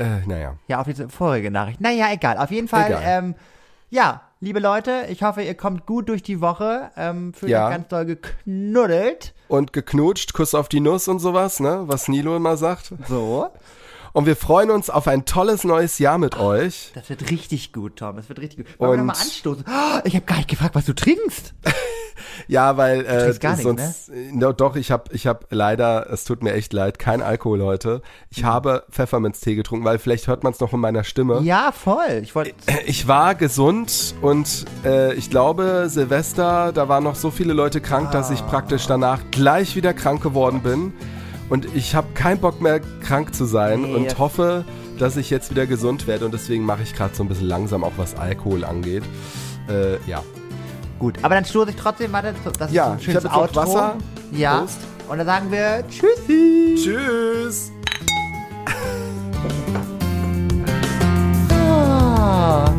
Äh, naja. Ja, auf diese vorige Nachricht. Naja, egal. Auf jeden Fall, Egal. ähm, ja, liebe Leute, ich hoffe, ihr kommt gut durch die Woche. Ähm, fühlt Ja. euch ganz doll geknuddelt. Und geknutscht, Kuss auf die Nuss und sowas, ne? Was Nilo immer sagt. So. Und wir freuen uns auf ein tolles neues Jahr mit euch. Das wird richtig gut, Tom. Das wird richtig gut. Wollen wir nochmal anstoßen? Oh, ich habe gar nicht gefragt, was du trinkst. Ja, weil äh, trinkst gar nichts, sonst äh, no, doch, ich habe ich hab leider, es tut mir echt leid, kein Alkohol heute. Ich habe Pfefferminztee getrunken, weil vielleicht hört man es noch in meiner Stimme. Ja, voll. Ich wollte. Ich war gesund und äh, ich glaube, Silvester, da waren noch so viele Leute krank, dass ich praktisch danach gleich wieder krank geworden bin. Und ich habe keinen Bock mehr, krank zu sein nee. und hoffe, dass ich jetzt wieder gesund werde. Und deswegen mache ich gerade so ein bisschen langsam, auch was Alkohol angeht. Äh, ja. Gut, aber dann stoße ich trotzdem weiter. das ja, ein schönes ich Outro. Wasser. Ja. Prost. Und dann sagen wir Tschüssi. Tschüss. ah.